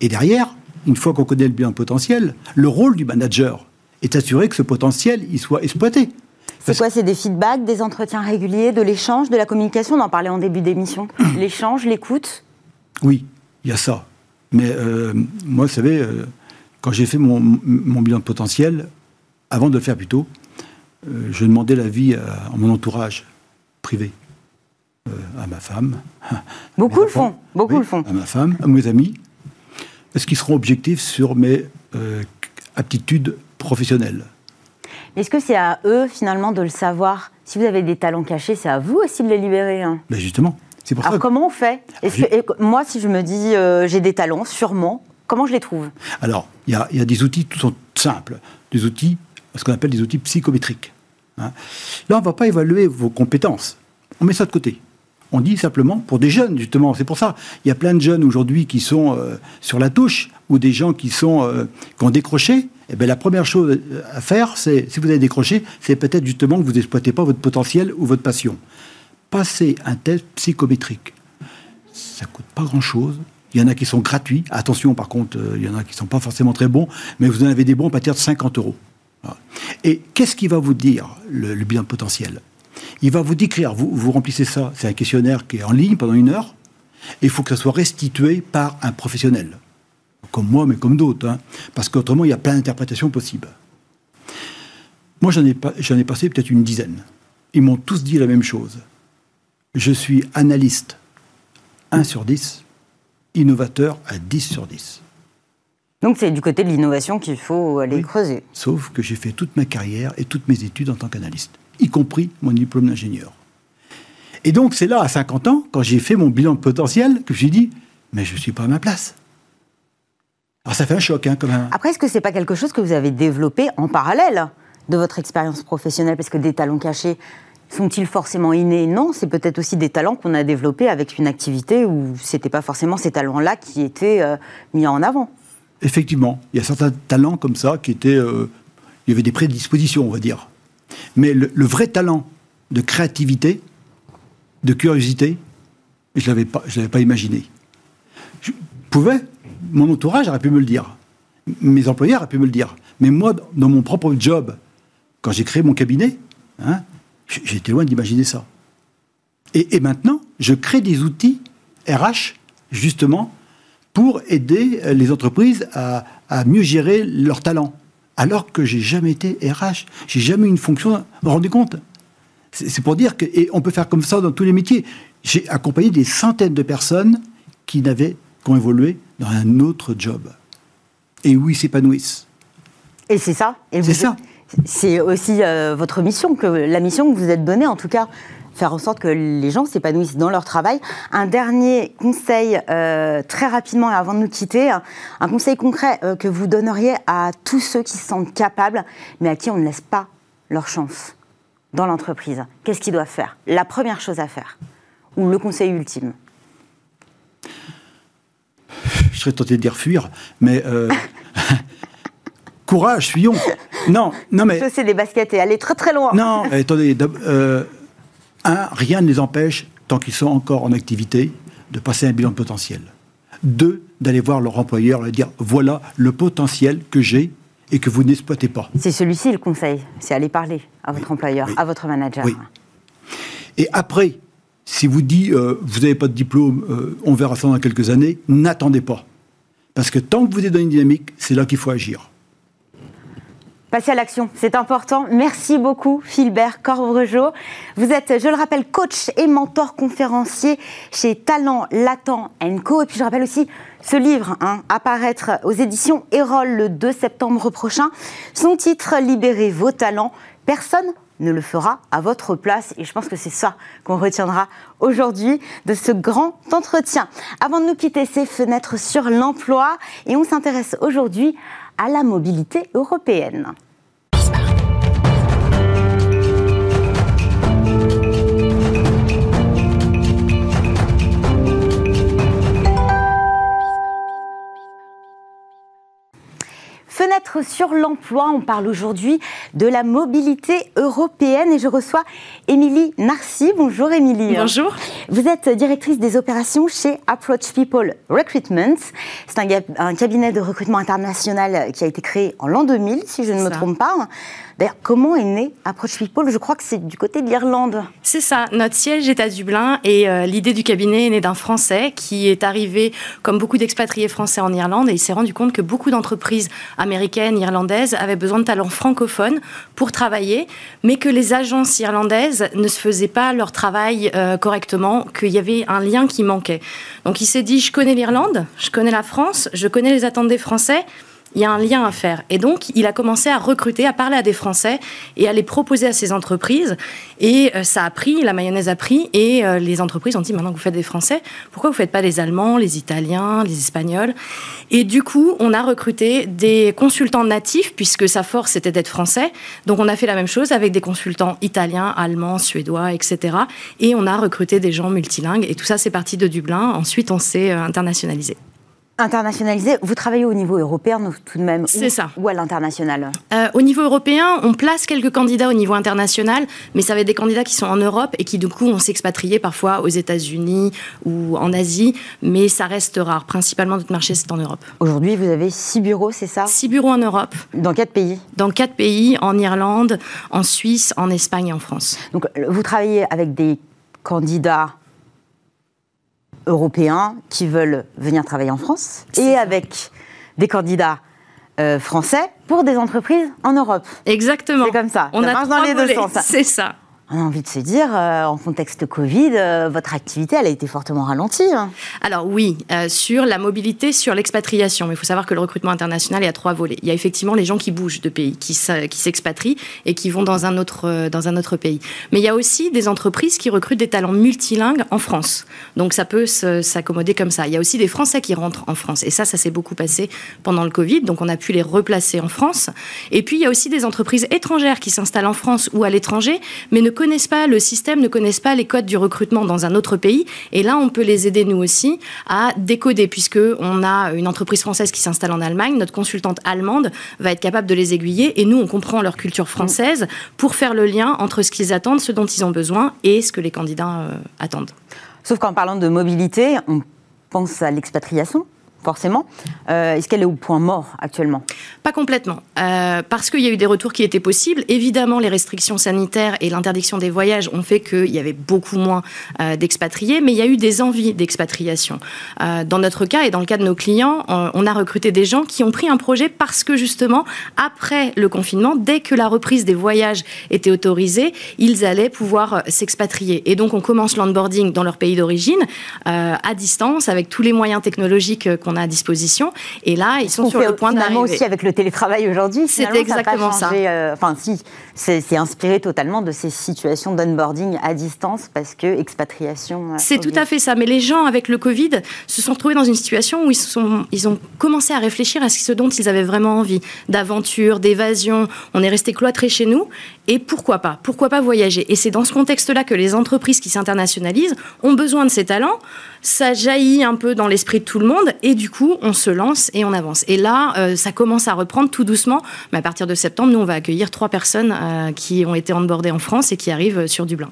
Et derrière, une fois qu'on connaît le bilan de potentiel, le rôle du manager est d'assurer que ce potentiel il soit exploité. C'est quoi? C'est des feedbacks, des entretiens réguliers, de l'échange, de la communication? On en parlait en début d'émission. l'échange, l'écoute? Oui, il y a ça. Mais euh, moi, vous savez, euh, quand j'ai fait mon, bilan de potentiel, avant de le faire plus tôt, euh, je demandais l'avis à, mon entourage privé, à ma femme. Beaucoup le font, beaucoup le font. À ma femme, à mes amis. Est-ce qu'ils seront objectifs sur mes aptitudes professionnelles? Est-ce que c'est à eux, finalement, de le savoir? Si vous avez des talents cachés, c'est à vous aussi de les libérer. Hein. Ben justement. C'est pour Alors, comment on fait? Que, Moi, si je me dis euh, j'ai des talents, sûrement, comment je les trouve? Alors, il y, a, des outils tout sont simples. Des outils, ce qu'on appelle des outils psychométriques. Hein. Là, on ne va pas évaluer vos compétences. On met ça de côté. On dit simplement, pour des jeunes, justement, c'est pour ça, il y a plein de jeunes aujourd'hui qui sont euh, sur la touche, ou des gens qui, sont, euh, qui ont décroché, eh bien, la première chose à faire, c'est, si vous avez décroché, c'est peut-être justement que vous n'exploitez pas votre potentiel ou votre passion. Passez un test psychométrique. Ça coûte pas grand-chose. Il y en a qui sont gratuits. Attention, par contre, euh, il y en a qui ne sont pas forcément très bons, mais vous en avez des bons à partir de 50 euros. Et qu'est-ce qui va vous dire, le, le bilan potentiel? Il va vous décrire, vous, remplissez ça, c'est un questionnaire qui est en ligne pendant une heure, et il faut que ça soit restitué par un professionnel comme moi, mais comme d'autres, hein, parce qu'autrement, il y a plein d'interprétations possibles. Moi, j'en ai, ai passé peut-être une dizaine. Ils m'ont tous dit la même chose. Je suis analyste 1 sur 10, innovateur à 10 sur 10. Donc c'est du côté de l'innovation qu'il faut aller creuser. Sauf que j'ai fait toute ma carrière et toutes mes études en tant qu'analyste, y compris mon diplôme d'ingénieur. Et donc c'est là, à 50 ans, quand j'ai fait mon bilan de potentiel, que j'ai dit, mais je ne suis pas à ma place. Alors ça fait un choc hein, quand même. Après, est-ce que c'est pas quelque chose que vous avez développé en parallèle de votre expérience professionnelle? Parce que des talents cachés, sont-ils forcément innés? Non, c'est peut-être aussi des talents qu'on a développés avec une activité où c'était pas forcément ces talents-là qui étaient euh, mis en avant. Effectivement, il y a certains talents comme ça qui étaient... Euh, il y avait des prédispositions, on va dire. Mais le, vrai talent de créativité, de curiosité, je ne l'avais pas, imaginé. Je pouvais, mon entourage aurait pu me le dire. Mes employeurs auraient pu me le dire. Mais moi, dans mon propre job, quand j'ai créé mon cabinet, hein, j'étais loin d'imaginer ça. Et, maintenant, je crée des outils RH, justement, pour aider les entreprises à, mieux gérer leurs talents. Alors que j'ai jamais été RH, j'ai jamais eu une fonction. Vous vous rendez compte? C'est pour dire qu'on peut faire comme ça dans tous les métiers. J'ai accompagné des centaines de personnes qui n'avaient qui ont évolué dans un autre job et où ils s'épanouissent. Et c'est ça. C'est ça. C'est aussi euh, votre mission, que la mission que vous êtes donnée, en tout cas, faire en sorte que les gens s'épanouissent dans leur travail. Un dernier conseil, euh, très rapidement, avant de nous quitter, un conseil concret euh, que vous donneriez à tous ceux qui se sentent capables, mais à qui on ne laisse pas leur chance dans l'entreprise. Qu'est-ce qu'ils doivent faire? La première chose à faire, ou le conseil ultime? Je serais tenté de dire fuir, mais euh, courage, fuyons. Non, non mais. C'est des baskets et aller très très loin. Non, attendez. Euh, un, rien ne les empêche, tant qu'ils sont encore en activité, de passer un bilan de potentiel. Deux, d'aller voir leur employeur, leur dire voilà le potentiel que j'ai et que vous n'exploitez pas. C'est celui-ci le conseil, c'est aller parler à votre employeur, à votre manager. Oui. Et après, si vous dites euh, vous n'avez pas de diplôme, euh, on verra ça dans quelques années, n'attendez pas. Parce que tant que vous êtes dans une dynamique, c'est là qu'il faut agir. Passer à l'action, c'est important. Merci beaucoup, Philbert Corbregeau. Vous êtes, je le rappelle, coach et mentor conférencier chez Talent Latent Co. Et puis je rappelle aussi ce livre, hein, apparaître aux éditions Erol le 2 septembre prochain. Son titre, Libérez vos talents. Personne ne le fera à votre place. Et je pense que c'est ça qu'on retiendra aujourd'hui de ce grand entretien. Avant de nous quitter, ces fenêtres sur l'emploi. Et on s'intéresse aujourd'hui à la mobilité européenne. Fenêtre sur l'emploi, on parle aujourd'hui de la mobilité européenne et je reçois Émilie Narcy. Bonjour Émilie. Bonjour. Vous êtes directrice des opérations chez Approach People Recruitment. C'est un, cabinet de recrutement international qui a été créé en l'an 2000, si je ne me trompe pas. Comment est né Approach People Je crois que c'est du côté de l'Irlande. C'est ça. Notre siège est à Dublin et euh, l'idée du cabinet est née d'un Français qui est arrivé, comme beaucoup d'expatriés français en Irlande, et il s'est rendu compte que beaucoup d'entreprises américaines, irlandaises avaient besoin de talents francophones pour travailler, mais que les agences irlandaises ne se faisaient pas leur travail euh, correctement, qu'il y avait un lien qui manquait. Donc il s'est dit, je connais l'Irlande, je connais la France, je connais les attentes des Français il y a un lien à faire. Et donc, il a commencé à recruter, à parler à des Français et à les proposer à ces entreprises. Et euh, ça a pris, la mayonnaise a pris, et euh, les entreprises ont dit maintenant que vous faites des Français, pourquoi vous ne faites pas les Allemands, les Italiens, les Espagnols? Et du coup, on a recruté des consultants natifs, puisque sa force c'était d'être français. Donc, on a fait la même chose avec des consultants italiens, allemands, suédois, etc. Et on a recruté des gens multilingues. Et tout ça, c'est parti de Dublin. Ensuite, on s'est euh, internationalisé. Internationalisé, vous travaillez au niveau européen tout de même C'est ça. Ou à l'international euh, Au niveau européen, on place quelques candidats au niveau international, mais ça va être des candidats qui sont en Europe et qui du coup ont s'expatrier parfois aux États-Unis ou en Asie, mais ça reste rare. Principalement, notre marché, c'est en Europe. Aujourd'hui, vous avez six bureaux, c'est ça? Six bureaux en Europe. Dans quatre pays? Dans quatre pays, en Irlande, en Suisse, en Espagne et en France. Donc, vous travaillez avec des candidats européens qui veulent venir travailler en France et avec des candidats euh, français pour des entreprises en Europe. Exactement. C'est comme ça. On ça a marche dans les deux sens. C'est ça on a envie de se dire, euh, en contexte Covid, euh, votre activité, elle a été fortement ralentie. Hein. Alors oui, euh, sur la mobilité, sur l'expatriation. Mais il faut savoir que le recrutement international, il y a trois volets. Il y a effectivement les gens qui bougent de pays, qui, s'expatrient et qui vont dans un, autre, dans un autre pays. Mais il y a aussi des entreprises qui recrutent des talents multilingues en France. Donc ça peut s'accommoder comme ça. Il y a aussi des Français qui rentrent en France. Et ça, ça s'est beaucoup passé pendant le Covid. Donc on a pu les replacer en France. Et puis il y a aussi des entreprises étrangères qui s'installent en France ou à l'étranger, mais ne connaissent pas le système, ne connaissent pas les codes du recrutement dans un autre pays. Et là, on peut les aider, nous aussi, à décoder, puisque on a une entreprise française qui s'installe en Allemagne. Notre consultante allemande va être capable de les aiguiller. Et nous, on comprend leur culture française pour faire le lien entre ce qu'ils attendent, ce dont ils ont besoin et ce que les candidats euh, attendent. Sauf qu'en parlant de mobilité, on pense à l'expatriation forcément. Euh, est-ce qu'elle est au point mort actuellement? Pas complètement, euh, parce qu'il y a eu des retours qui étaient possibles. Évidemment, les restrictions sanitaires et l'interdiction des voyages ont fait qu'il y avait beaucoup moins euh, d'expatriés, mais il y a eu des envies d'expatriation. dans notre cas et dans le cas de nos clients, on a recruté des gens qui ont pris un projet parce que justement, après le confinement, dès que la reprise des voyages était autorisée, ils allaient pouvoir s'expatrier. Et donc, on commence l'onboarding dans leur pays d'origine, à distance, avec tous les moyens technologiques qu'on a à disposition. Et là, ils sont sur le point d'arriver. aussi avec le télétravail aujourd'hui. C'est exactement ça. Euh, enfin, si, c'est inspiré totalement de ces situations d'onboarding à distance parce que expatriation. Euh, c'est tout à fait ça. Mais les gens, avec le Covid, se sont retrouvés dans une situation où ils, sont, ils ont commencé à réfléchir à ce dont ils avaient vraiment envie d'aventure, d'évasion. On est resté cloîtrés chez nous. Et pourquoi pas? Pourquoi pas voyager? Et c'est dans ce contexte-là que les entreprises qui s'internationalisent ont besoin de ces talents. Ça jaillit un peu dans l'esprit de tout le monde. Et du coup, on se lance et on avance. Et là, euh, ça commence à reprendre tout doucement. Mais à partir de septembre, nous, on va accueillir trois personnes euh, qui ont été onboardées en France et qui arrivent sur Dublin.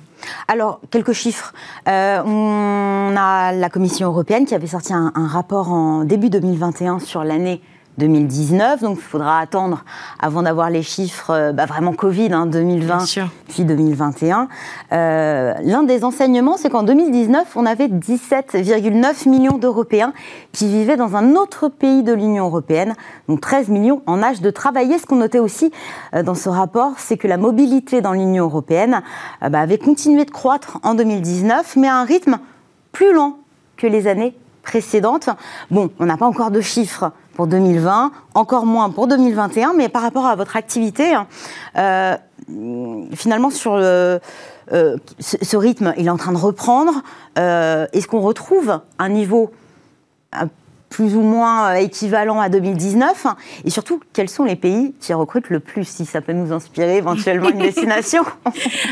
Alors, quelques chiffres. Euh, on a la Commission européenne qui avait sorti un, rapport en début 2021 sur l'année 2019. Donc, il faudra attendre avant d'avoir les chiffres euh, bah, vraiment Covid, 2020 hein, puis 2021. Euh, l'un des enseignements, c'est qu'en 2019, on avait 17,9 millions d'Européens qui vivaient dans un autre pays de l'Union européenne, donc 13 millions en âge de travailler. Ce qu'on notait aussi euh, dans ce rapport, c'est que la mobilité dans l'Union européenne bah, avait continué de croître en 2019, mais à un rythme plus lent que les années précédentes. Bon, on n'a pas encore de chiffres pour 2020, encore moins pour 2021, mais par rapport à votre activité, hein, euh, finalement, sur le, euh, ce, rythme, il est en train de reprendre. Euh, est-ce qu'on retrouve un niveau plus ou moins euh, équivalent à 2019 Et surtout, quels sont les pays qui recrutent le plus, si ça peut nous inspirer éventuellement une destination?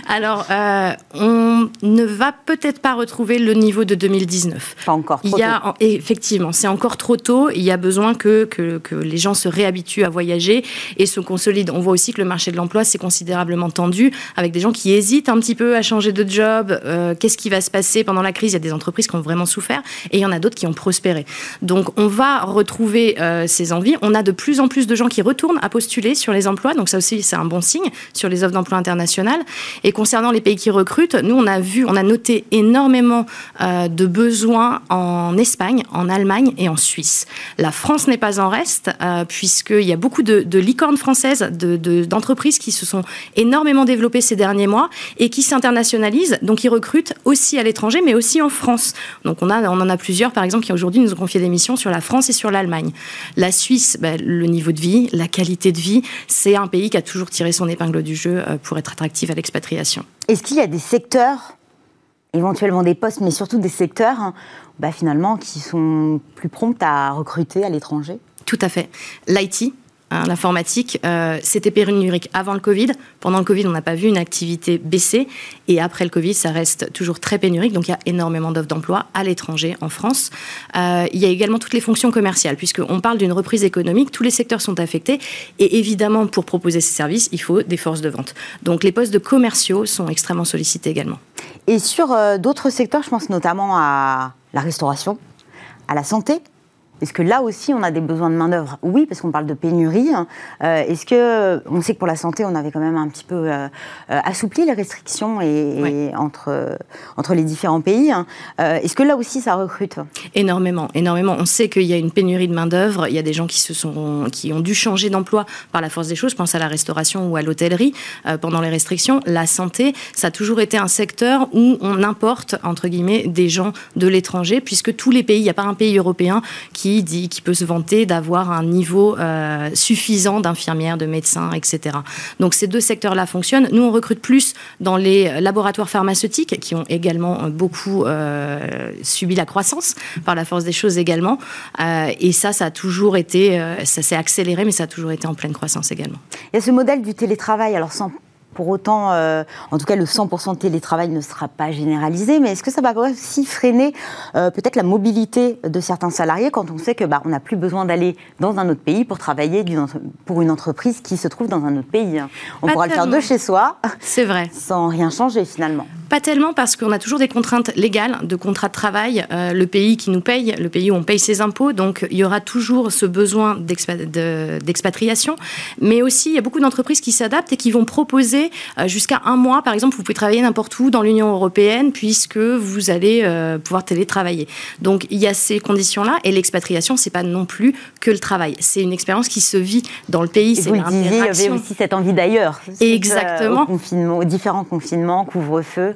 Alors, euh, on ne va peut-être pas retrouver le niveau de 2019. Pas encore. Trop Il y a, Effectivement, c'est encore trop tôt. Il y a besoin que, que, que, les gens se réhabituent à voyager et se consolident. On voit aussi que le marché de l'emploi s'est considérablement tendu, avec des gens qui hésitent un petit peu à changer de job. Euh, qu'est-ce qui va se passer pendant la crise? Il y a des entreprises qui ont vraiment souffert et il y en a d'autres qui ont prospéré. Donc, donc on va retrouver euh, ces envies. On a de plus en plus de gens qui retournent à postuler sur les emplois, donc ça aussi c'est un bon signe sur les offres d'emploi internationales. Et concernant les pays qui recrutent, nous on a vu, on a noté énormément euh, de besoins en Espagne, en Allemagne et en Suisse. La France n'est pas en reste, euh, puisqu'il y a beaucoup de, licornes françaises, d'entreprises qui se sont énormément développées ces derniers mois et qui s'internationalisent, donc ils recrutent aussi à l'étranger, mais aussi en France. Donc on, a, on en a plusieurs, par exemple, qui aujourd'hui nous ont confié des missions sur la France et sur l'Allemagne. La Suisse, ben, le niveau de vie, la qualité de vie, c'est un pays qui a toujours tiré son épingle du jeu euh, pour être attractif à l'expatriation. Est-ce qu'il y a des secteurs, éventuellement des postes, mais surtout des secteurs, hein, bah, finalement, qui sont plus prompts à recruter à l'étranger? Tout à fait. L'IT, l'informatique, euh, c'était pénurique avant le Covid. Pendant le Covid, on n'a pas vu une activité baisser. Et après le Covid, ça reste toujours très pénurique. Donc il y a énormément d'offres d'emploi à l'étranger, en France. Euh, il y a également toutes les fonctions commerciales, puisqu'on parle d'une reprise économique. Tous les secteurs sont affectés. Et évidemment, pour proposer ces services, il faut des forces de vente. Donc les postes de commerciaux sont extrêmement sollicités également. Et sur euh, d'autres secteurs, je pense notamment à la restauration, à la santé, est-ce que là aussi, on a des besoins de main-d'œuvre? Oui, parce qu'on parle de pénurie. Euh, est-ce que, on sait que pour la santé, on avait quand même un petit peu euh, euh, assoupli les restrictions et, entre, entre les différents pays. Hein. Est-ce que là aussi, ça recrute? Énormément, énormément. On sait qu'il y a une pénurie de main-d'œuvre. Il y a des gens qui, se sont, qui ont dû changer d'emploi par la force des choses. Je pense à la restauration ou à l'hôtellerie pendant les restrictions. La santé, ça a toujours été un secteur où on importe, entre guillemets, des gens de l'étranger, puisque tous les pays, il n'y a pas un pays européen qui qui dit, qui peut se vanter d'avoir un niveau euh, suffisant d'infirmières, de médecins, etc. Donc ces deux secteurs-là fonctionnent. Nous, on recrute plus dans les laboratoires pharmaceutiques qui ont également beaucoup euh, subi la croissance par la force des choses également. Euh, et ça, ça a toujours été, ça s'est accéléré, mais ça a toujours été en pleine croissance également. Il y a ce modèle du télétravail, alors sans pour autant, euh, en tout cas, le 100% de télétravail ne sera pas généralisé, mais est-ce que ça va aussi freiner euh, peut-être la mobilité de certains salariés quand on sait que bah, on n'a plus besoin d'aller dans un autre pays pour travailler pour une entreprise qui se trouve dans un autre pays? On pourra le faire de chez soi. C'est vrai. Sans rien changer finalement. Pas tellement parce qu'on a toujours des contraintes légales de contrat de travail. Euh, le pays qui nous paye, le pays où on paye ses impôts, donc il y aura toujours ce besoin d'expatriation. Mais aussi, il y a beaucoup d'entreprises qui s'adaptent et qui vont proposer euh, jusqu'à un mois, par exemple, vous pouvez travailler n'importe où dans l'Union européenne puisque vous allez euh, pouvoir télétravailler. Donc il y a ces conditions-là et l'expatriation, c'est pas non plus que le travail. C'est une expérience qui se vit dans le pays. C'est vous le disiez, il y avait aussi cette envie d'ailleurs. Exactement. aux différents confinements, couvre-feu.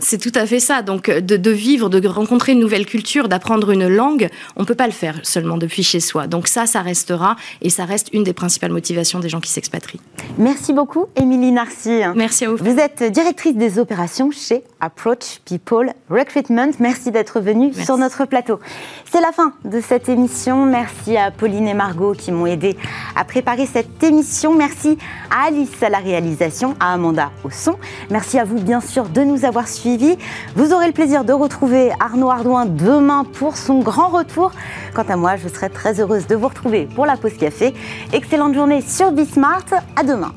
C'est tout à fait ça. Donc, de, vivre, de rencontrer une nouvelle culture, d'apprendre une langue, on ne peut pas le faire seulement depuis chez soi. Donc ça, ça restera et ça reste une des principales motivations des gens qui s'expatrient. Merci beaucoup, Émilie Narcy. Merci à vous. Vous êtes directrice des opérations chez Approach People Recruitment. Merci d'être venue sur notre plateau. C'est la fin de cette émission. Merci à Pauline et Margot qui m'ont aidé à préparer cette émission. Merci à Alice à la réalisation, à Amanda au son. Merci à vous, bien sûr, de nous avoir suivis vous aurez le plaisir de retrouver Arnaud Ardouin demain pour son grand retour. Quant à moi, je serai très heureuse de vous retrouver pour la pause café. Excellente journée sur Bismart. À demain.